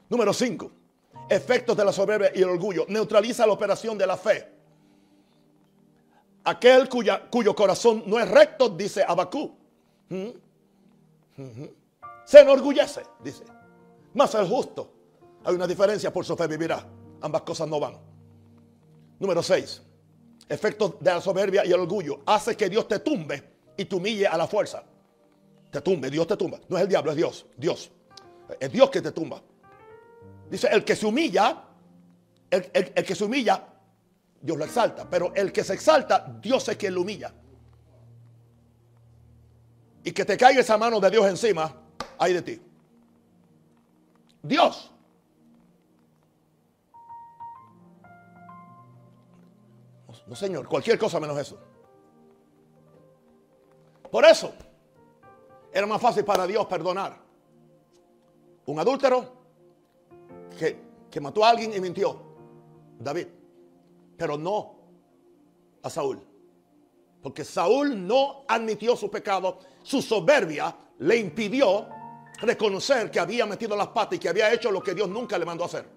Número 5. Efectos de la soberbia y el orgullo. Neutraliza la operación de la fe. Aquel cuyo corazón no es recto, dice Abacú. ¿Mm? Se enorgullece, dice. Más el justo. Hay una diferencia, por su fe vivirá. Ambas cosas no van. Número 6. Efectos de la soberbia y el orgullo. Hace que Dios te tumbe y te humille a la fuerza te tumbe, Dios te tumba. No es el diablo, es Dios, Dios. Es Dios que te tumba. Dice, el que se humilla, el, que se humilla, Dios lo exalta. Pero el que se exalta, Dios es quien lo humilla. Y que te caiga esa mano de Dios encima, hay de ti. Dios. No, señor, cualquier cosa menos eso. Por eso, era más fácil para Dios perdonar. Un adúltero que, mató a alguien y mintió. David. Pero no a Saúl. Porque Saúl no admitió su pecado. Su soberbia le impidió reconocer que había metido las patas y que había hecho lo que Dios nunca le mandó a hacer.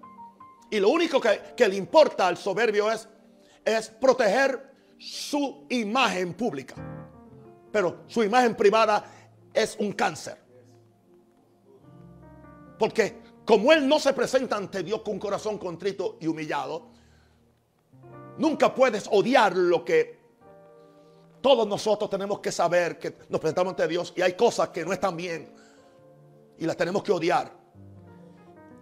Y lo único que, que le importa al soberbio es, es proteger su imagen pública. Pero su imagen privada es un cáncer. Porque como Él no se presenta ante Dios con un corazón contrito y humillado, nunca puedes odiar lo que todos nosotros tenemos que saber que nos presentamos ante Dios y hay cosas que no están bien y las tenemos que odiar.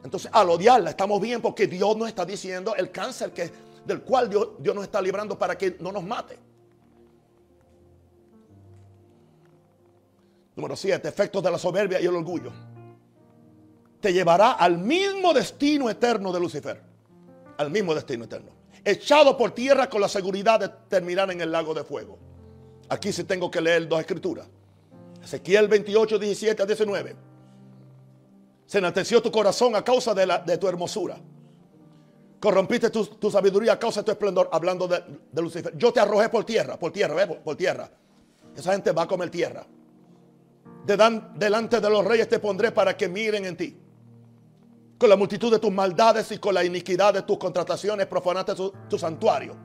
Entonces, al odiarla estamos bien porque Dios nos está diciendo el cáncer que, del cual Dios, Dios nos está librando para que no nos mate. Número 7, efectos de la soberbia y el orgullo. Te llevará al mismo destino eterno de Lucifer. Al mismo destino eterno. Echado por tierra con la seguridad de terminar en el lago de fuego. Aquí sí tengo que leer dos escrituras. Ezequiel 28, 17 a 19. Se enalteció tu corazón a causa de, la, de tu hermosura. Corrompiste tu, sabiduría a causa de tu esplendor, hablando de, Lucifer. Yo te arrojé por tierra, por tierra, por, por tierra. Esa gente va a comer tierra. Dan, delante de los reyes te pondré para que miren en ti. Con la multitud de tus maldades y con la iniquidad de tus contrataciones profanaste tu santuario.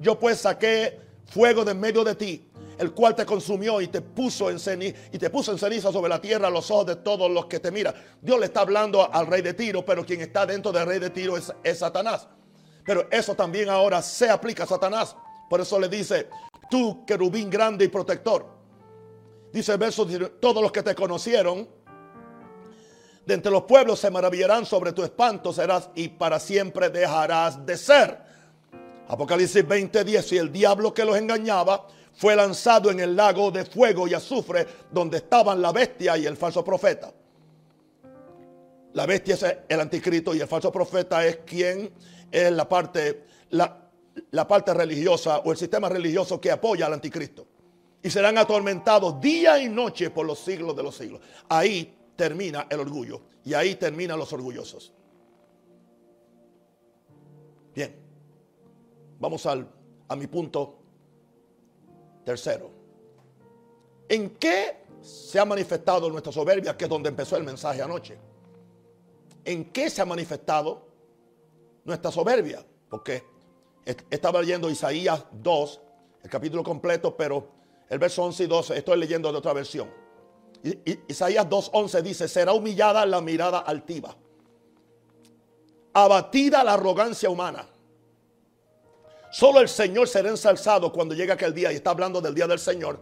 Yo pues saqué fuego de en medio de ti el cual te consumió y te puso en ceniza, y te puso en ceniza sobre la tierra a los ojos de todos los que te miran. Dios le está hablando al rey de Tiro, pero quien está dentro del rey de Tiro es, Satanás. Pero eso también ahora se aplica a Satanás. Por eso le dice, tú querubín grande y protector. Dice el verso, todos los que te conocieron, de entre los pueblos se maravillarán sobre tu espanto serás y para siempre dejarás de ser. Apocalipsis 20:10, y el diablo que los engañaba fue lanzado en el lago de fuego y azufre donde estaban la bestia y el falso profeta. La bestia es el anticristo y el falso profeta es quien es la parte, la, la parte religiosa o el sistema religioso que apoya al anticristo. Y serán atormentados día y noche por los siglos de los siglos. Ahí termina el orgullo y ahí terminan los orgullosos. Bien, vamos al, a mi punto Tercero, ¿en qué se ha manifestado nuestra soberbia? Que es donde empezó el mensaje anoche. ¿En qué se ha manifestado nuestra soberbia? Porque estaba leyendo Isaías 2, el capítulo completo, pero el verso 11 y 12 estoy leyendo de otra versión. Isaías 2, 11 dice, será humillada la mirada altiva, abatida la arrogancia humana Solo el Señor será ensalzado cuando llegue aquel día, y está hablando del día del Señor,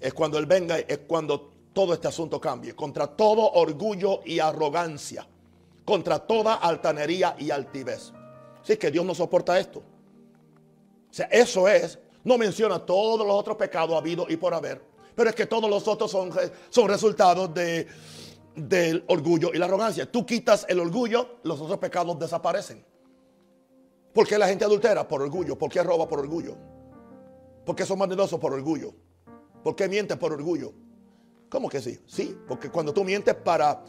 es cuando Él venga, es cuando todo este asunto cambie. Contra todo orgullo y arrogancia, contra toda altanería y altivez. Así que Dios no soporta esto. O sea, eso es, no menciona todos los otros pecados habidos y por haber, pero es que todos los otros son, son resultados de, del orgullo y la arrogancia. Tú quitas el orgullo, los otros pecados desaparecen. ¿Por qué la gente adultera? Por orgullo. ¿Por qué roba? Por orgullo. ¿Por qué son maldosos? Por orgullo. ¿Por qué mientes? Por orgullo. ¿Cómo que sí? Sí, porque cuando tú mientes para,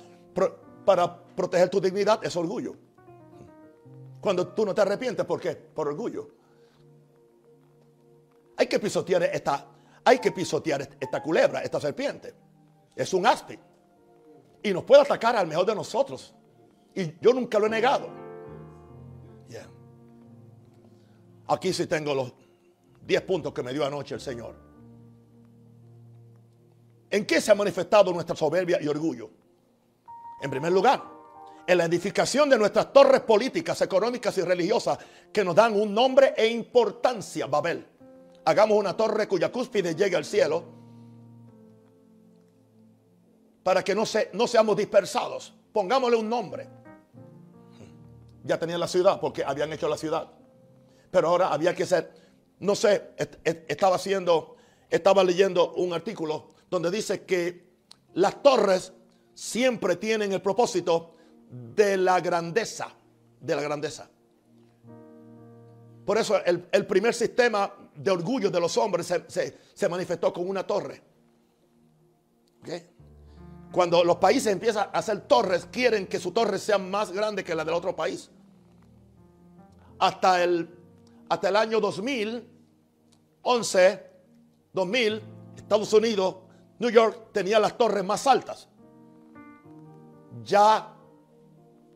para proteger tu dignidad es orgullo. Cuando tú no te arrepientes, ¿por qué? Por orgullo. Hay que pisotear esta, hay que pisotear esta culebra, esta serpiente. Es un aspi. Y nos puede atacar al mejor de nosotros. Y yo nunca lo he negado. Aquí sí tengo los 10 puntos que me dio anoche el Señor. ¿En qué se ha manifestado nuestra soberbia y orgullo? En primer lugar, en la edificación de nuestras torres políticas, económicas y religiosas que nos dan un nombre e importancia, Babel. Hagamos una torre cuya cúspide llegue al cielo para que no, se, no seamos dispersados. Pongámosle un nombre. Ya tenían la ciudad porque habían hecho la ciudad pero ahora había que ser, no sé, estaba haciendo, estaba leyendo un artículo donde dice que las torres siempre tienen el propósito de la grandeza, de la grandeza. Por eso el, primer sistema de orgullo de los hombres se, manifestó con una torre. Cuando los países empiezan a hacer torres, quieren que su torre sea más grande que la del otro país. Hasta el hasta el año 2011, 2000, Estados Unidos, New York tenía las torres más altas. Ya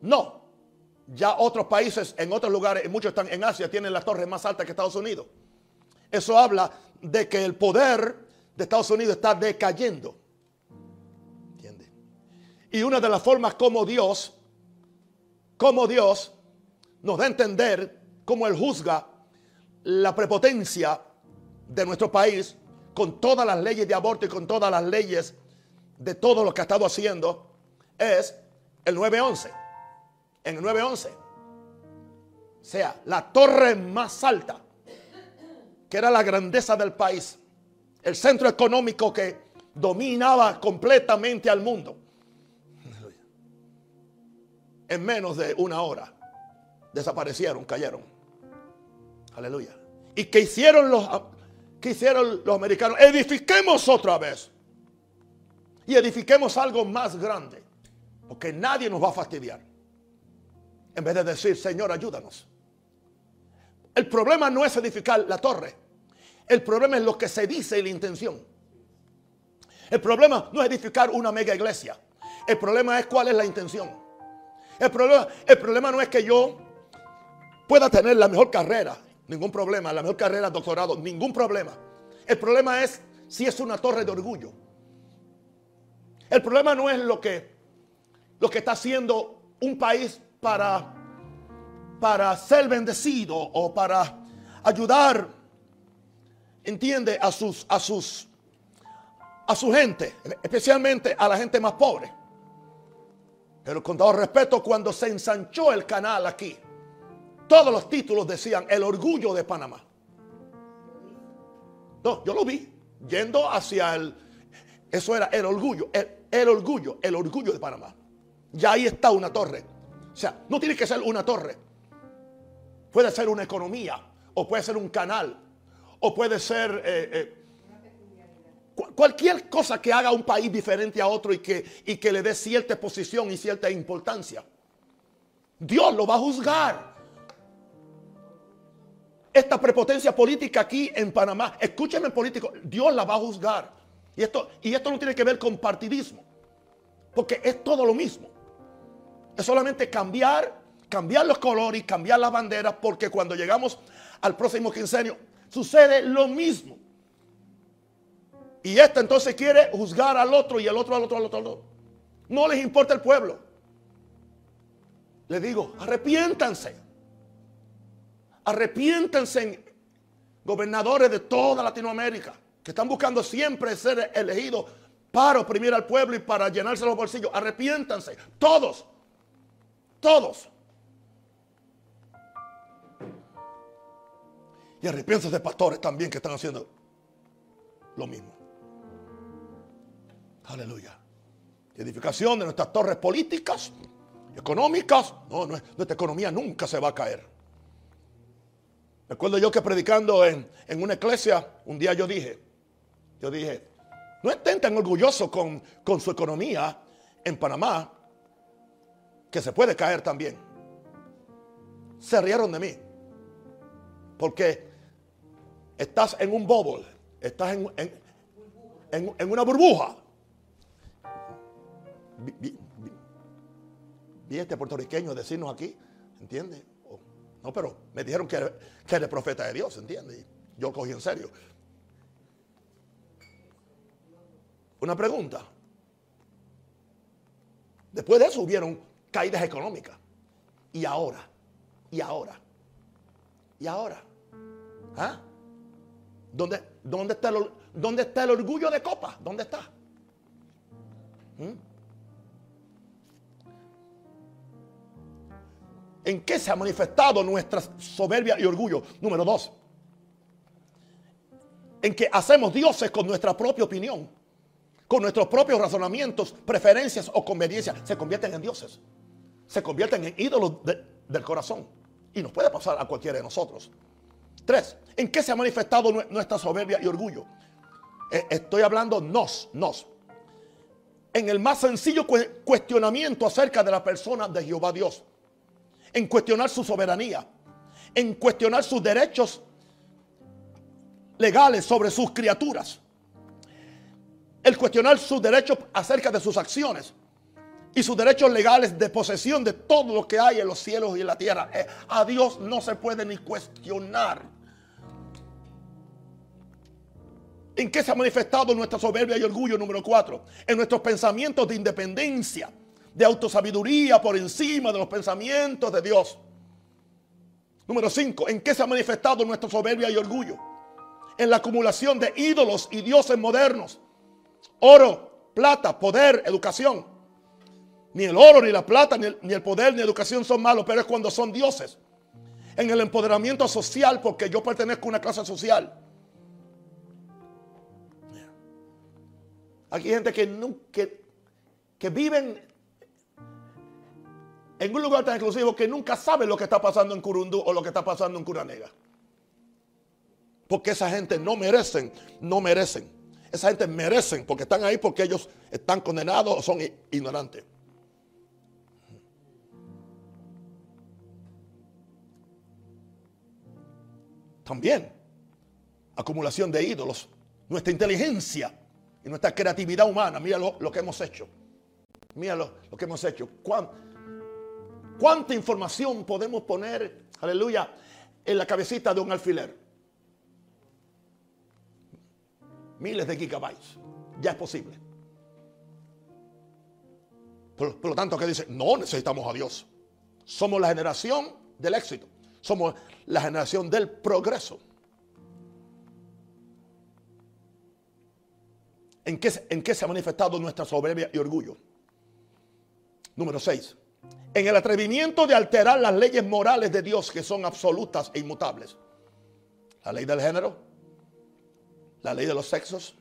no. Ya otros países, en otros lugares, muchos están en Asia, tienen las torres más altas que Estados Unidos. Eso habla de que el poder de Estados Unidos está decayendo. ¿Entiende? Y una de las formas como Dios cómo Dios nos da a entender cómo Él juzga la prepotencia de nuestro país con todas las leyes de aborto y con todas las leyes de todo lo que ha estado haciendo, es el 911. En el 911. O sea, la torre más alta, que era la grandeza del país, el centro económico que dominaba completamente al mundo. En menos de una hora desaparecieron, cayeron. Aleluya. ¿Y qué hicieron los, qué hicieron los americanos? Edifiquemos otra vez. Y edifiquemos algo más grande. Porque nadie nos va a fastidiar. En vez de decir, Señor, ayúdanos. El problema no es edificar la torre. El problema es lo que se dice y la intención. El problema no es edificar una mega iglesia. El problema es cuál es la intención. El problema, el problema no es que yo pueda tener la mejor carrera, ningún problema, la mejor carrera, doctorado, ningún problema. El problema es si es una torre de orgullo. El problema no es lo que, lo que está haciendo un país para, para ser bendecido o para ayudar, entiende, a sus, a sus, a su gente, especialmente a la gente más pobre. Pero con todo respeto, cuando se ensanchó el canal aquí, todos los títulos decían el orgullo de Panamá. No, yo lo vi yendo hacia el... Eso era el orgullo, el, orgullo, el orgullo de Panamá. Ya ahí está una torre. O sea, no tiene que ser una torre. Puede ser una economía, o puede ser un canal, o puede ser eh, eh, cualquier cosa que haga un país diferente a otro y que, y que le dé cierta posición y cierta importancia. Dios lo va a juzgar esta prepotencia política aquí en Panamá, escúcheme político, Dios la va a juzgar. Y esto, y esto no tiene que ver con partidismo, porque es todo lo mismo. Es solamente cambiar, cambiar los colores cambiar las banderas, porque cuando llegamos al próximo quincenio sucede lo mismo. Y este entonces quiere juzgar al otro y al otro, al otro, al otro, al otro. No les importa el pueblo. Le digo, arrepiéntanse. Arrepiéntense, gobernadores de toda Latinoamérica, que están buscando siempre ser elegidos para oprimir al pueblo y para llenarse los bolsillos. Arrepiéntanse, todos, todos. Y arrepiéntanse de pastores también que están haciendo lo mismo. Aleluya. Edificación de nuestras torres políticas, económicas. No, nuestra economía nunca se va a caer. Recuerdo yo que predicando en, una iglesia, un día yo dije, yo dije, no estén tan orgullosos con, con su economía en Panamá, que se puede caer también. Se rieron de mí. Porque estás en un bubble, estás en, en, una burbuja. Vi, vi, este puertorriqueño decirnos aquí, ¿entiendes? No, pero me dijeron que, que eres profeta de Dios, ¿entiendes? yo cogí en serio. Una pregunta. Después de eso hubieron caídas económicas. Y ahora, y ahora, y ahora. ¿Ah? ¿Dónde, dónde, está, el, ¿Dónde está el orgullo de copa? ¿Dónde está? ¿Mm? ¿En qué se ha manifestado nuestra soberbia y orgullo? Número dos. En que hacemos dioses con nuestra propia opinión, con nuestros propios razonamientos, preferencias o conveniencias. Se convierten en dioses. Se convierten en ídolos del corazón. Y nos puede pasar a cualquiera de nosotros. Tres. ¿En qué se ha manifestado nuestra soberbia y orgullo? Eh, estoy hablando nos, nos. En el más sencillo cuestionamiento acerca de la persona de Jehová Dios en cuestionar su soberanía, en cuestionar sus derechos legales sobre sus criaturas, el cuestionar sus derechos acerca de sus acciones y sus derechos legales de posesión de todo lo que hay en los cielos y en la tierra. Eh, a Dios no se puede ni cuestionar. ¿En qué se ha manifestado nuestra soberbia y orgullo? Número cuatro. En nuestros pensamientos de independencia de autosabiduría por encima de los pensamientos de Dios. Número 5. ¿En qué se ha manifestado nuestra soberbia y orgullo? En la acumulación de ídolos y dioses modernos. Oro, plata, poder, educación. Ni el oro, ni la plata, ni el, ni el poder, ni la educación son malos, pero es cuando son dioses. En el empoderamiento social, porque yo pertenezco a una clase social. Aquí hay gente que, que, que viven en un lugar tan exclusivo que nunca sabe lo que está pasando en Curundú o lo que está pasando en Curanega. Porque esa gente no merecen, no merecen. Esa gente merecen porque están ahí porque ellos están condenados o son ignorantes. También acumulación de ídolos. Nuestra inteligencia y nuestra creatividad humana. Mira lo, que hemos hecho. Mira lo, que hemos hecho. ¿Cuánta información podemos poner, aleluya, en la cabecita de un alfiler? Miles de gigabytes. Ya es posible. Por, lo tanto, que dice, no necesitamos a Dios. Somos la generación del éxito. Somos la generación del progreso. ¿En qué, ¿En qué, se ha manifestado nuestra soberbia y orgullo? Número 6 en el atrevimiento de alterar las leyes morales de Dios que son absolutas e inmutables. La ley del género, la ley de los sexos,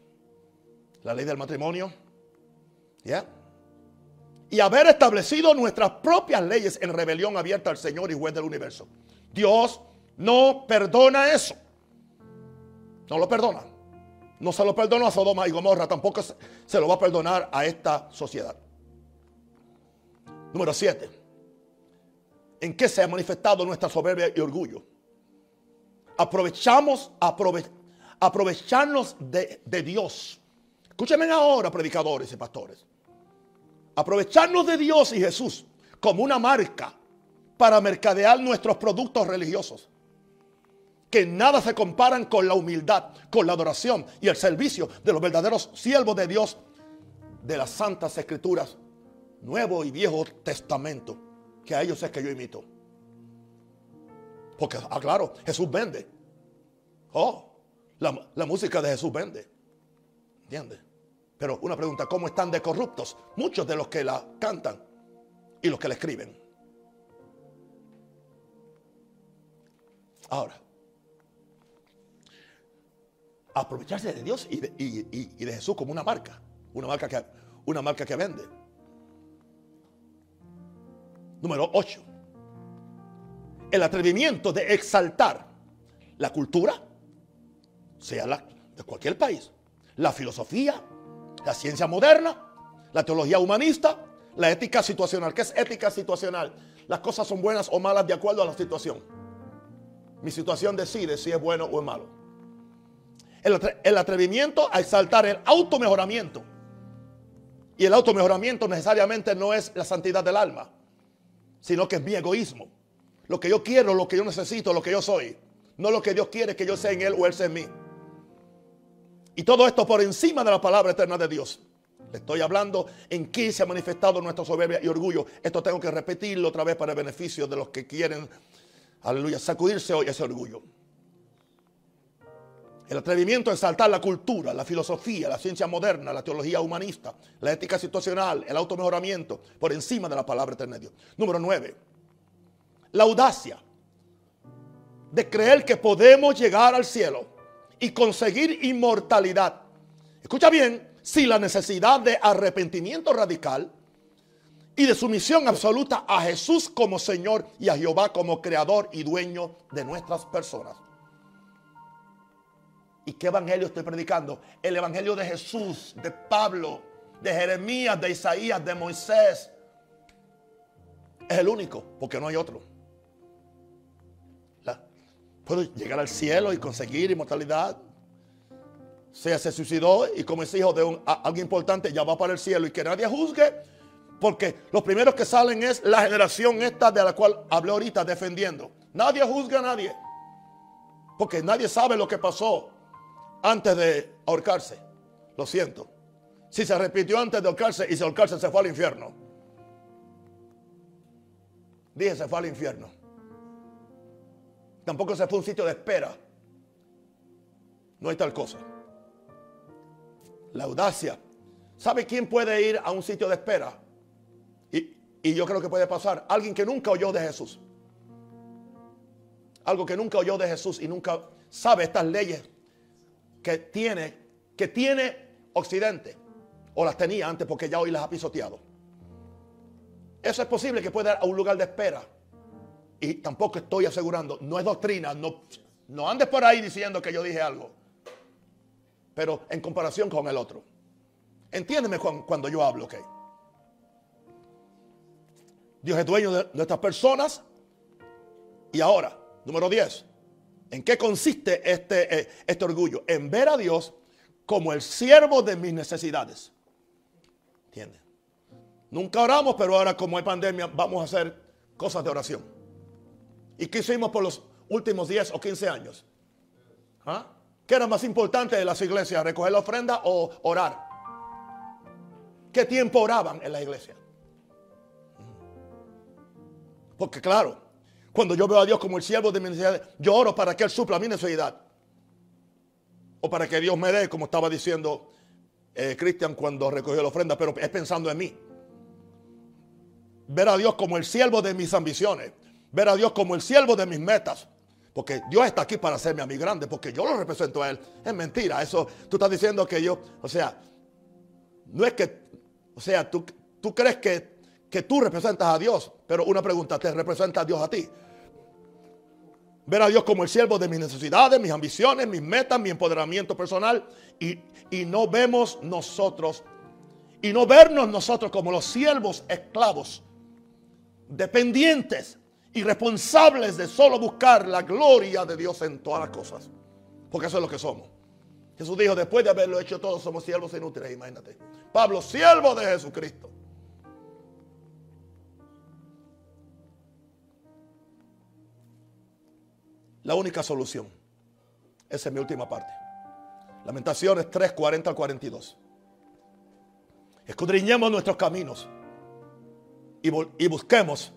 la ley del matrimonio. ¿Ya? Y haber establecido nuestras propias leyes en rebelión abierta al Señor y juez del universo. Dios no perdona eso. No lo perdona. No se lo perdonó a Sodoma y Gomorra, tampoco se lo va a perdonar a esta sociedad. Número 7 en qué se ha manifestado nuestra soberbia y orgullo. Aprovechamos, aprovecharnos de, de Dios. Escúchenme ahora, predicadores y pastores. Aprovecharnos de Dios y Jesús como una marca para mercadear nuestros productos religiosos. Que nada se comparan con la humildad, con la adoración y el servicio de los verdaderos siervos de Dios de las santas escrituras, Nuevo y Viejo Testamento que a ellos es que yo imito. Porque, ah, claro, Jesús vende. Oh, la, música de Jesús vende. ¿Entiendes? Pero una pregunta, ¿cómo están de corruptos? Muchos de los que la cantan y los que la escriben. Ahora, aprovecharse de Dios y de, y de Jesús como una marca. Una marca que, una marca que vende. Número 8. El atrevimiento de exaltar la cultura, sea la de cualquier país, la filosofía, la ciencia moderna, la teología humanista, la ética situacional. ¿Qué es ética situacional? Las cosas son buenas o malas de acuerdo a la situación. Mi situación decide si es bueno o es malo. El, el atrevimiento a exaltar el automejoramiento. Y el automejoramiento necesariamente no es la santidad del alma sino que es mi egoísmo. Lo que yo quiero, lo que yo necesito, lo que yo soy. No lo que Dios quiere que yo sea en Él o Él sea en mí. Y todo esto por encima de la palabra eterna de Dios. Le estoy hablando en qué se ha manifestado nuestra soberbia y orgullo. Esto tengo que repetirlo otra vez para el beneficio de los que quieren, aleluya, sacudirse hoy ese orgullo. El atrevimiento a exaltar la cultura, la filosofía, la ciencia moderna, la teología humanista, la ética situacional, el automejoramiento, por encima de la palabra eterna de Dios. Número 9. La audacia de creer que podemos llegar al cielo y conseguir inmortalidad. Escucha bien, sin la necesidad de arrepentimiento radical y de sumisión absoluta a Jesús como Señor y a Jehová como creador y dueño de nuestras personas. ¿Y qué evangelio estoy predicando? El evangelio de Jesús, de Pablo, de Jeremías, de Isaías, de Moisés. Es el único, porque no hay otro. Puedo llegar al cielo y conseguir inmortalidad. Sea se suicidó y como es hijo de un, alguien importante ya va para el cielo y que nadie juzgue. Porque los primeros que salen es la generación esta de la cual hablé ahorita defendiendo. Nadie juzga a nadie. Porque nadie sabe lo que pasó antes de ahorcarse. Lo siento. Si se repitió antes de ahorcarse y se ahorcarse se fue al infierno. Dije, se fue al infierno. Tampoco se fue a un sitio de espera. No hay tal cosa. La audacia. ¿Sabe quién puede ir a un sitio de espera? Y, y yo creo que puede pasar. Alguien que nunca oyó de Jesús. Algo que nunca oyó de Jesús y nunca sabe estas leyes que tiene, que tiene Occidente. O las tenía antes porque ya hoy las ha pisoteado. Eso es posible que pueda ir a un lugar de espera. Y tampoco estoy asegurando, no es doctrina, no, no andes por ahí diciendo que yo dije algo. Pero en comparación con el otro. Entiéndeme cuando yo hablo, ok. Dios es dueño de nuestras personas. Y ahora, número 10. ¿En qué consiste este, eh, este orgullo? En ver a Dios como el siervo de mis necesidades. ¿Entiendes? Nunca oramos, pero ahora como hay pandemia vamos a hacer cosas de oración. ¿Y qué hicimos por los últimos 10 o 15 años? ¿Ah? ¿Qué era más importante de las iglesias? ¿Recoger la ofrenda o orar? ¿Qué tiempo oraban en la iglesia? Porque claro, cuando yo veo a Dios como el siervo de mi necesidad, yo oro para que Él supla mi necesidad. O para que Dios me dé, como estaba diciendo eh, Cristian cuando recogió la ofrenda, pero es pensando en mí. Ver a Dios como el siervo de mis ambiciones. Ver a Dios como el siervo de mis metas. Porque Dios está aquí para hacerme a mí grande, porque yo lo represento a Él. Es mentira. Eso tú estás diciendo que yo, o sea, no es que, o sea, tú, tú crees que, que tú representas a Dios, pero una pregunta, ¿te representa a Dios a ti? Ver a Dios como el siervo de mis necesidades, mis ambiciones, mis metas, mi empoderamiento personal. Y, y no vemos nosotros, y no vernos nosotros como los siervos esclavos, dependientes y responsables de solo buscar la gloria de Dios en todas las cosas. Porque eso es lo que somos. Jesús dijo, después de haberlo hecho todo, somos siervos inútiles, imagínate. Pablo, siervo de Jesucristo. La única solución. Esa es mi última parte. Lamentaciones 3, 40 al 42. Escudriñemos nuestros caminos y, y busquemos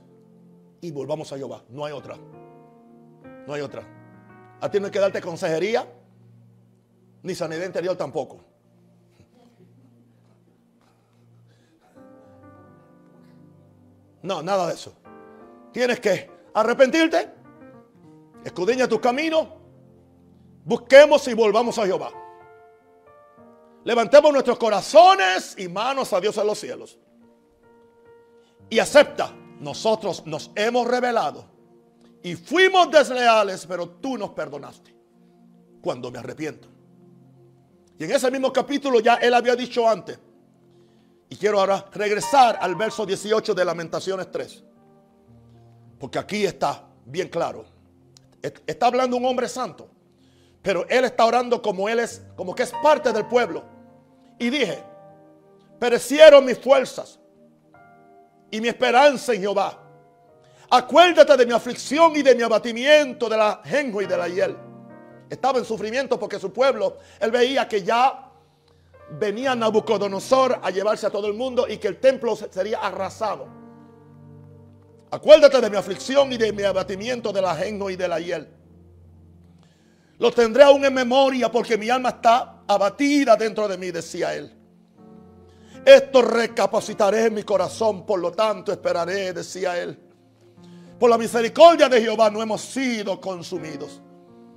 y volvamos a Jehová. No hay otra. No hay otra. A ti no hay que darte consejería, ni sanidad interior tampoco. No, nada de eso. Tienes que arrepentirte Escudriña tu camino. Busquemos y volvamos a Jehová. Levantemos nuestros corazones y manos a Dios en los cielos. Y acepta, nosotros nos hemos revelado y fuimos desleales, pero tú nos perdonaste cuando me arrepiento. Y en ese mismo capítulo ya él había dicho antes, y quiero ahora regresar al verso 18 de Lamentaciones 3, porque aquí está bien claro. Está hablando un hombre santo. Pero él está orando como él es, como que es parte del pueblo. Y dije, perecieron mis fuerzas y mi esperanza en Jehová. Acuérdate de mi aflicción y de mi abatimiento, de la jengo y de la hiel. Estaba en sufrimiento porque su pueblo, él veía que ya venía Nabucodonosor a llevarse a todo el mundo y que el templo sería arrasado. Acuérdate de mi aflicción y de mi abatimiento, del ajeno y de la hiel. Lo tendré aún en memoria porque mi alma está abatida dentro de mí, decía él. Esto recapacitaré en mi corazón, por lo tanto esperaré, decía él. Por la misericordia de Jehová no hemos sido consumidos.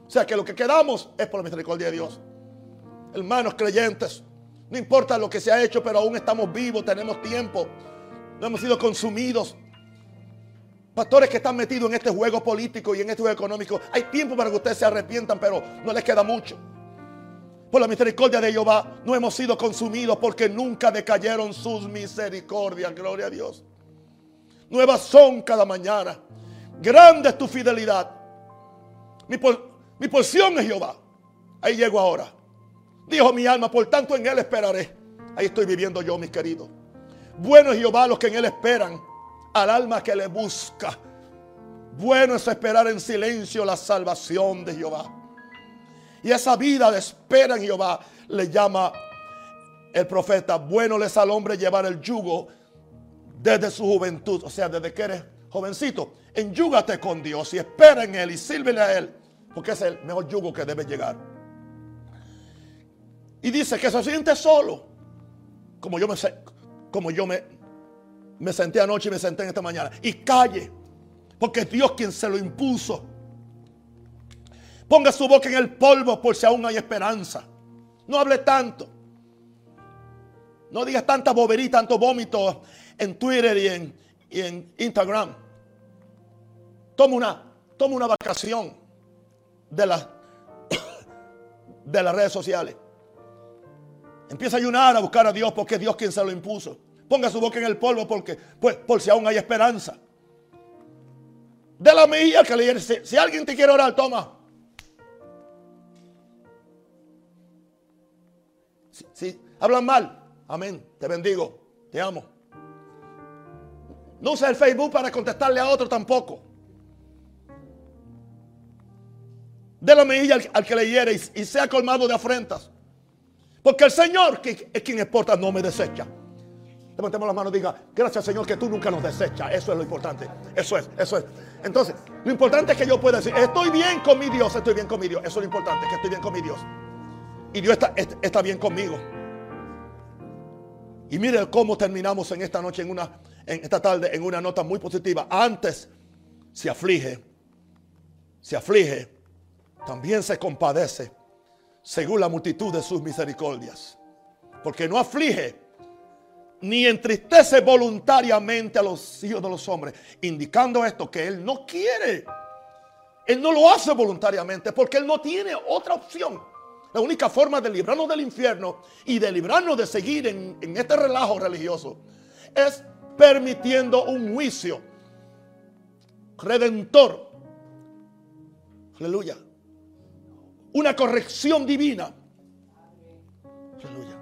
O sea que lo que quedamos es por la misericordia de Dios. Hermanos creyentes, no importa lo que se ha hecho, pero aún estamos vivos, tenemos tiempo. No hemos sido consumidos. Pastores que están metidos en este juego político y en este juego económico, hay tiempo para que ustedes se arrepientan, pero no les queda mucho. Por la misericordia de Jehová no hemos sido consumidos porque nunca decayeron sus misericordias. Gloria a Dios. Nuevas son cada mañana. Grande es tu fidelidad. Mi, porción es Jehová. Ahí llego ahora. Dijo mi alma, por tanto en Él esperaré. Ahí estoy viviendo yo, mis queridos. Bueno es Jehová los que en Él esperan al alma que le busca. Bueno es esperar en silencio la salvación de Jehová. Y esa vida de espera en Jehová le llama el profeta. Bueno es al hombre llevar el yugo desde su juventud. O sea, desde que eres jovencito, enyúgate con Dios y espera en Él y sírvele a Él, porque es el mejor yugo que debe llegar. Y dice que se siente solo, como yo me, como yo me, me senté anoche y me senté en esta mañana. Y calle, porque es Dios quien se lo impuso. Ponga su boca en el polvo por si aún hay esperanza. No hable tanto. No digas tanta bobería, tanto vómito en Twitter y en, Instagram. Toma una, toma una vacación de, la, de las redes sociales. Empieza a ayunar a buscar a Dios porque es Dios quien se lo impuso. Ponga su boca en el polvo porque, pues, por si aún hay esperanza. De la mejilla que le si, si alguien te quiere orar, toma. Si, hablan mal, amén. Te bendigo, te amo. No usa el Facebook para contestarle a otro tampoco. De la mejilla al, que le hiere y, y, sea colmado de afrentas. Porque el Señor, es quien exporta, no me desecha. Levantemos las manos y diga, gracias Señor que tú nunca nos desechas. Eso es lo importante. Eso es, eso es. Entonces, lo importante es que yo pueda decir, estoy bien con mi Dios, estoy bien con mi Dios. Eso es lo importante, que estoy bien con mi Dios. Y Dios está, está bien conmigo. Y mire cómo terminamos en esta noche, en una, en esta tarde, en una nota muy positiva. Antes se aflige, se aflige, también se compadece, según la multitud de sus misericordias. Porque no aflige ni entristece voluntariamente a los hijos de los hombres, indicando esto que Él no quiere. Él no lo hace voluntariamente porque Él no tiene otra opción. La única forma de librarnos del infierno y de librarnos de seguir en, este relajo religioso es permitiendo un juicio redentor. Aleluya. Una corrección divina. Aleluya.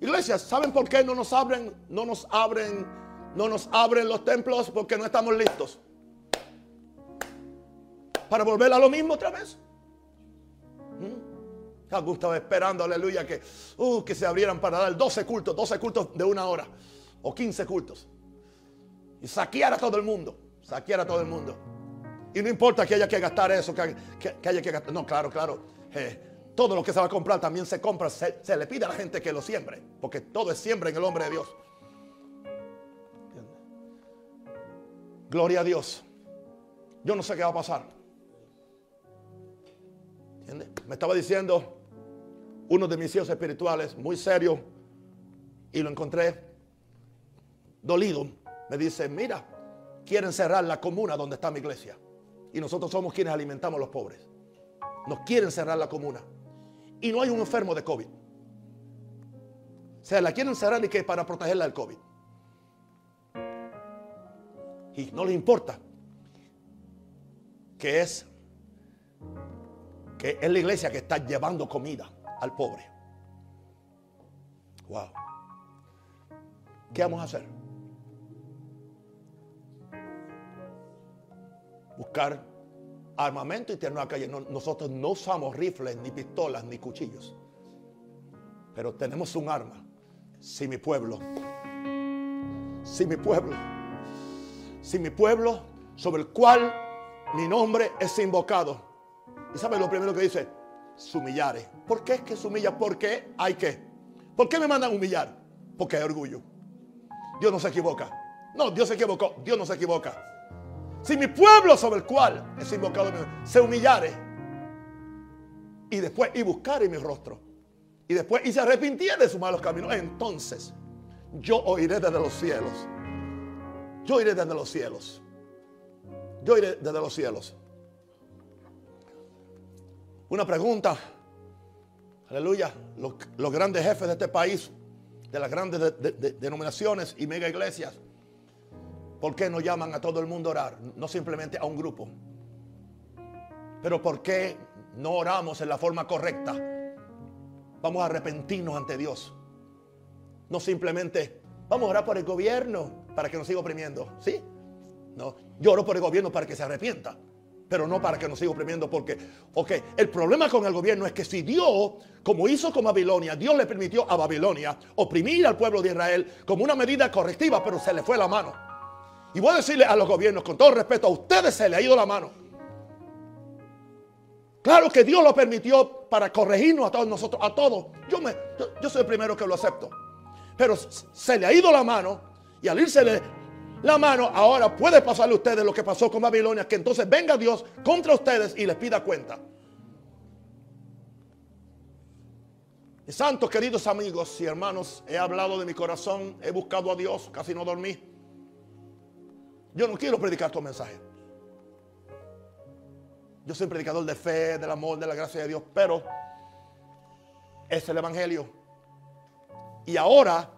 Iglesias, ¿saben por qué no nos abren, no nos abren, no nos abren los templos? Porque no estamos listos. Para volver a lo mismo otra vez. ¿Mm? estaba esperando, aleluya, que, uh, que se abrieran para dar 12 cultos, 12 cultos de una hora. O 15 cultos. Y saquear a todo el mundo. Saquear a todo el mundo. Y no importa que haya que gastar eso, que, haya que gastar. No, claro, claro. Eh, todo lo que se va a comprar también se compra, se, le pide a la gente que lo siembre, porque todo es siembra en el hombre de Dios. Gloria a Dios. Yo no sé qué va a pasar. Me estaba diciendo uno de mis hijos espirituales, muy serio, y lo encontré dolido. Me dice, mira, quieren cerrar la comuna donde está mi iglesia. Y nosotros somos quienes alimentamos a los pobres. Nos quieren cerrar la comuna y no hay un enfermo de COVID. O sea, la quieren cerrar y que para protegerla del COVID. Y no les importa que es que es la iglesia que está llevando comida al pobre. Wow. ¿Qué vamos a hacer? Buscar armamento y tener a calle. nosotros no usamos rifles, ni pistolas, ni cuchillos. Pero tenemos un arma. Si mi pueblo, si mi pueblo, si mi pueblo sobre el cual mi nombre es invocado. ¿Y sabe lo primero que dice? Sumillare. ¿Por qué es que se humilla? Porque hay que. ¿Por qué me mandan a humillar? Porque hay orgullo. Dios no se equivoca. No, Dios se equivocó. Dios no se equivoca. Si mi pueblo sobre el cual es invocado se humillare y después y buscare mi rostro y después y se arrepintiere de sus malos caminos, entonces yo oiré desde los cielos. Yo iré desde los cielos. Yo iré desde los cielos. Una pregunta. Aleluya. Los, grandes jefes de este país, de las grandes denominaciones y mega iglesias, ¿Por qué no llaman a todo el mundo a orar? No simplemente a un grupo. Pero ¿por qué no oramos en la forma correcta? Vamos a arrepentirnos ante Dios. No simplemente vamos a orar por el gobierno para que nos siga oprimiendo. ¿Sí? No, yo oro por el gobierno para que se arrepienta. pero no para que nos siga oprimiendo, porque, ok, el problema con el gobierno es que si Dios, como hizo con Babilonia, Dios le permitió a Babilonia oprimir al pueblo de Israel como una medida correctiva, pero se le fue la mano. Y voy a decirle a los gobiernos, con todo respeto, a ustedes se le ha ido la mano. Claro que Dios lo permitió para corregirnos a todos nosotros, a todos. Yo, me, yo, soy el primero que lo acepto. Pero se le ha ido la mano y al irse la mano, ahora puede pasarle a ustedes lo que pasó con Babilonia, que entonces venga Dios contra ustedes y les pida cuenta. Santos, queridos amigos y hermanos, he hablado de mi corazón, he buscado a Dios, casi no dormí. Yo no quiero predicar tu mensaje. Yo soy predicador de fe, del amor, de la gracia de Dios, pero es el Evangelio. Y ahora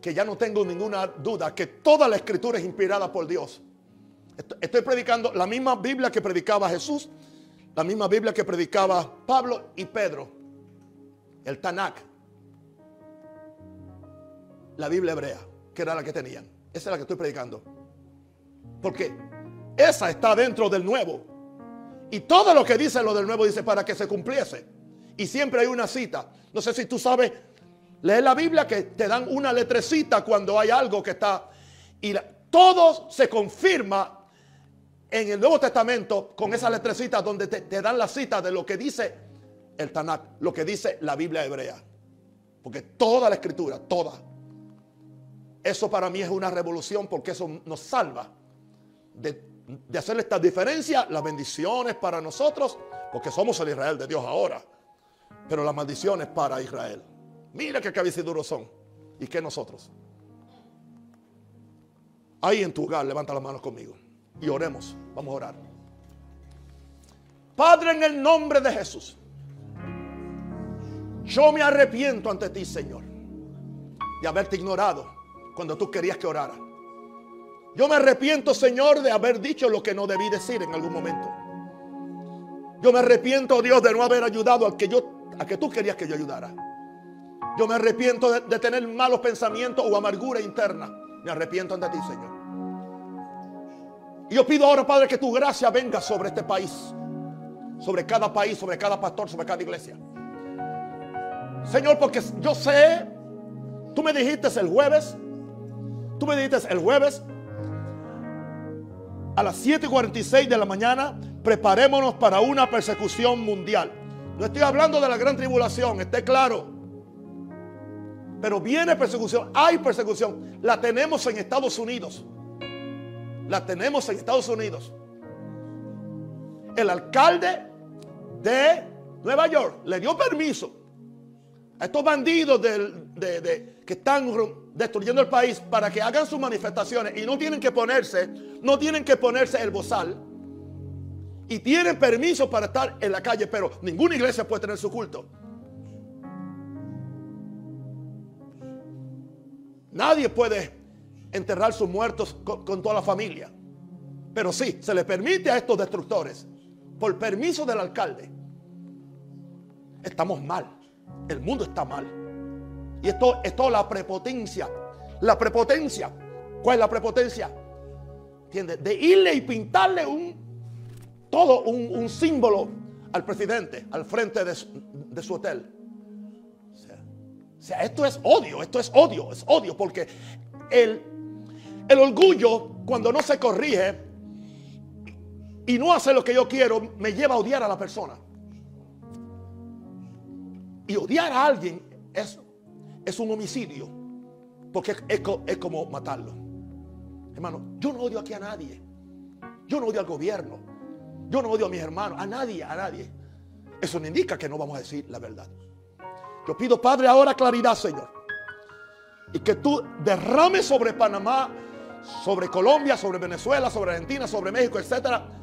que ya no tengo ninguna duda que toda la escritura es inspirada por Dios. Estoy predicando la misma Biblia que predicaba Jesús, la misma Biblia que predicaba Pablo y Pedro, el Tanakh, la Biblia hebrea, que era la que tenían. Esa es la que estoy predicando. Porque esa está dentro del nuevo. Y todo lo que dice lo del nuevo dice para que se cumpliese. Y siempre hay una cita. No sé si tú sabes leer la Biblia que te dan una letrecita cuando hay algo que está. Y todo se confirma en el Nuevo Testamento con esa letrecita donde te, te, dan la cita de lo que dice el Tanakh, lo que dice la Biblia hebrea. Porque toda la escritura, toda. Eso para mí es una revolución porque eso nos salva de de hacer esta diferencia, las bendiciones para nosotros, porque somos el Israel de Dios ahora, pero las maldiciones para Israel. Mira qué cabeciduros son y que nosotros. Ahí en tu hogar, levanta las manos conmigo y oremos. Vamos a orar. Padre, en el nombre de Jesús, yo me arrepiento ante ti, Señor, de haberte ignorado cuando tú querías que orara. Yo me arrepiento, Señor, de haber dicho lo que no debí decir en algún momento. Yo me arrepiento, Dios, de no haber ayudado al que yo, a que tú querías que yo ayudara. Yo me arrepiento de, de tener malos pensamientos o amargura interna. Me arrepiento ante ti, Señor. Y yo pido ahora, Padre, que tu gracia venga sobre este país, sobre cada país, sobre cada pastor, sobre cada iglesia. Señor, porque yo sé, tú me dijiste el jueves, tú me dijiste el jueves a las 7:46 de la mañana, preparémonos para una persecución mundial. No estoy hablando de la gran tribulación, esté claro. Pero viene persecución, hay persecución. La tenemos en Estados Unidos. La tenemos en Estados Unidos. El alcalde de Nueva York le dio permiso a estos bandidos que están destruyendo el país para que hagan sus manifestaciones y no tienen que ponerse, no tienen que ponerse el bozal y tienen permiso para estar en la calle, pero ninguna iglesia puede tener su culto. Nadie puede enterrar sus muertos con, con toda la familia. Pero sí, se le permite a estos destructores, por permiso del alcalde. Estamos mal. El mundo está mal. Y esto es toda la prepotencia. La prepotencia. ¿Cuál es la prepotencia? ¿Entiendes? De irle y pintarle un todo un, símbolo al presidente al frente de su, hotel. O sea, esto es odio, esto es odio, es odio, porque el, el orgullo, cuando no se corrige y no hace lo que yo quiero, me lleva a odiar a la persona. Y odiar a alguien es, es un homicidio. Porque es, como matarlo. Hermano, yo no odio aquí a nadie. Yo no odio al gobierno. Yo no odio a mis hermanos. A nadie, a nadie. Eso no indica que no vamos a decir la verdad. Yo pido, Padre, ahora claridad, Señor. Y que tú derrames sobre Panamá, sobre Colombia, sobre Venezuela, sobre Argentina, sobre México, etcétera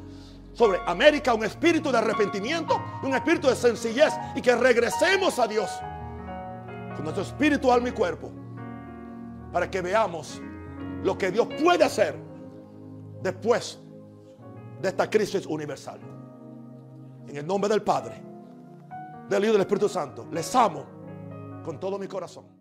sobre América un espíritu de arrepentimiento, un espíritu de sencillez y que regresemos a Dios con nuestro espíritu, alma y cuerpo para que veamos lo que Dios puede hacer después de esta crisis universal. En el nombre del Padre, del Hijo y del Espíritu Santo, les amo con todo mi corazón.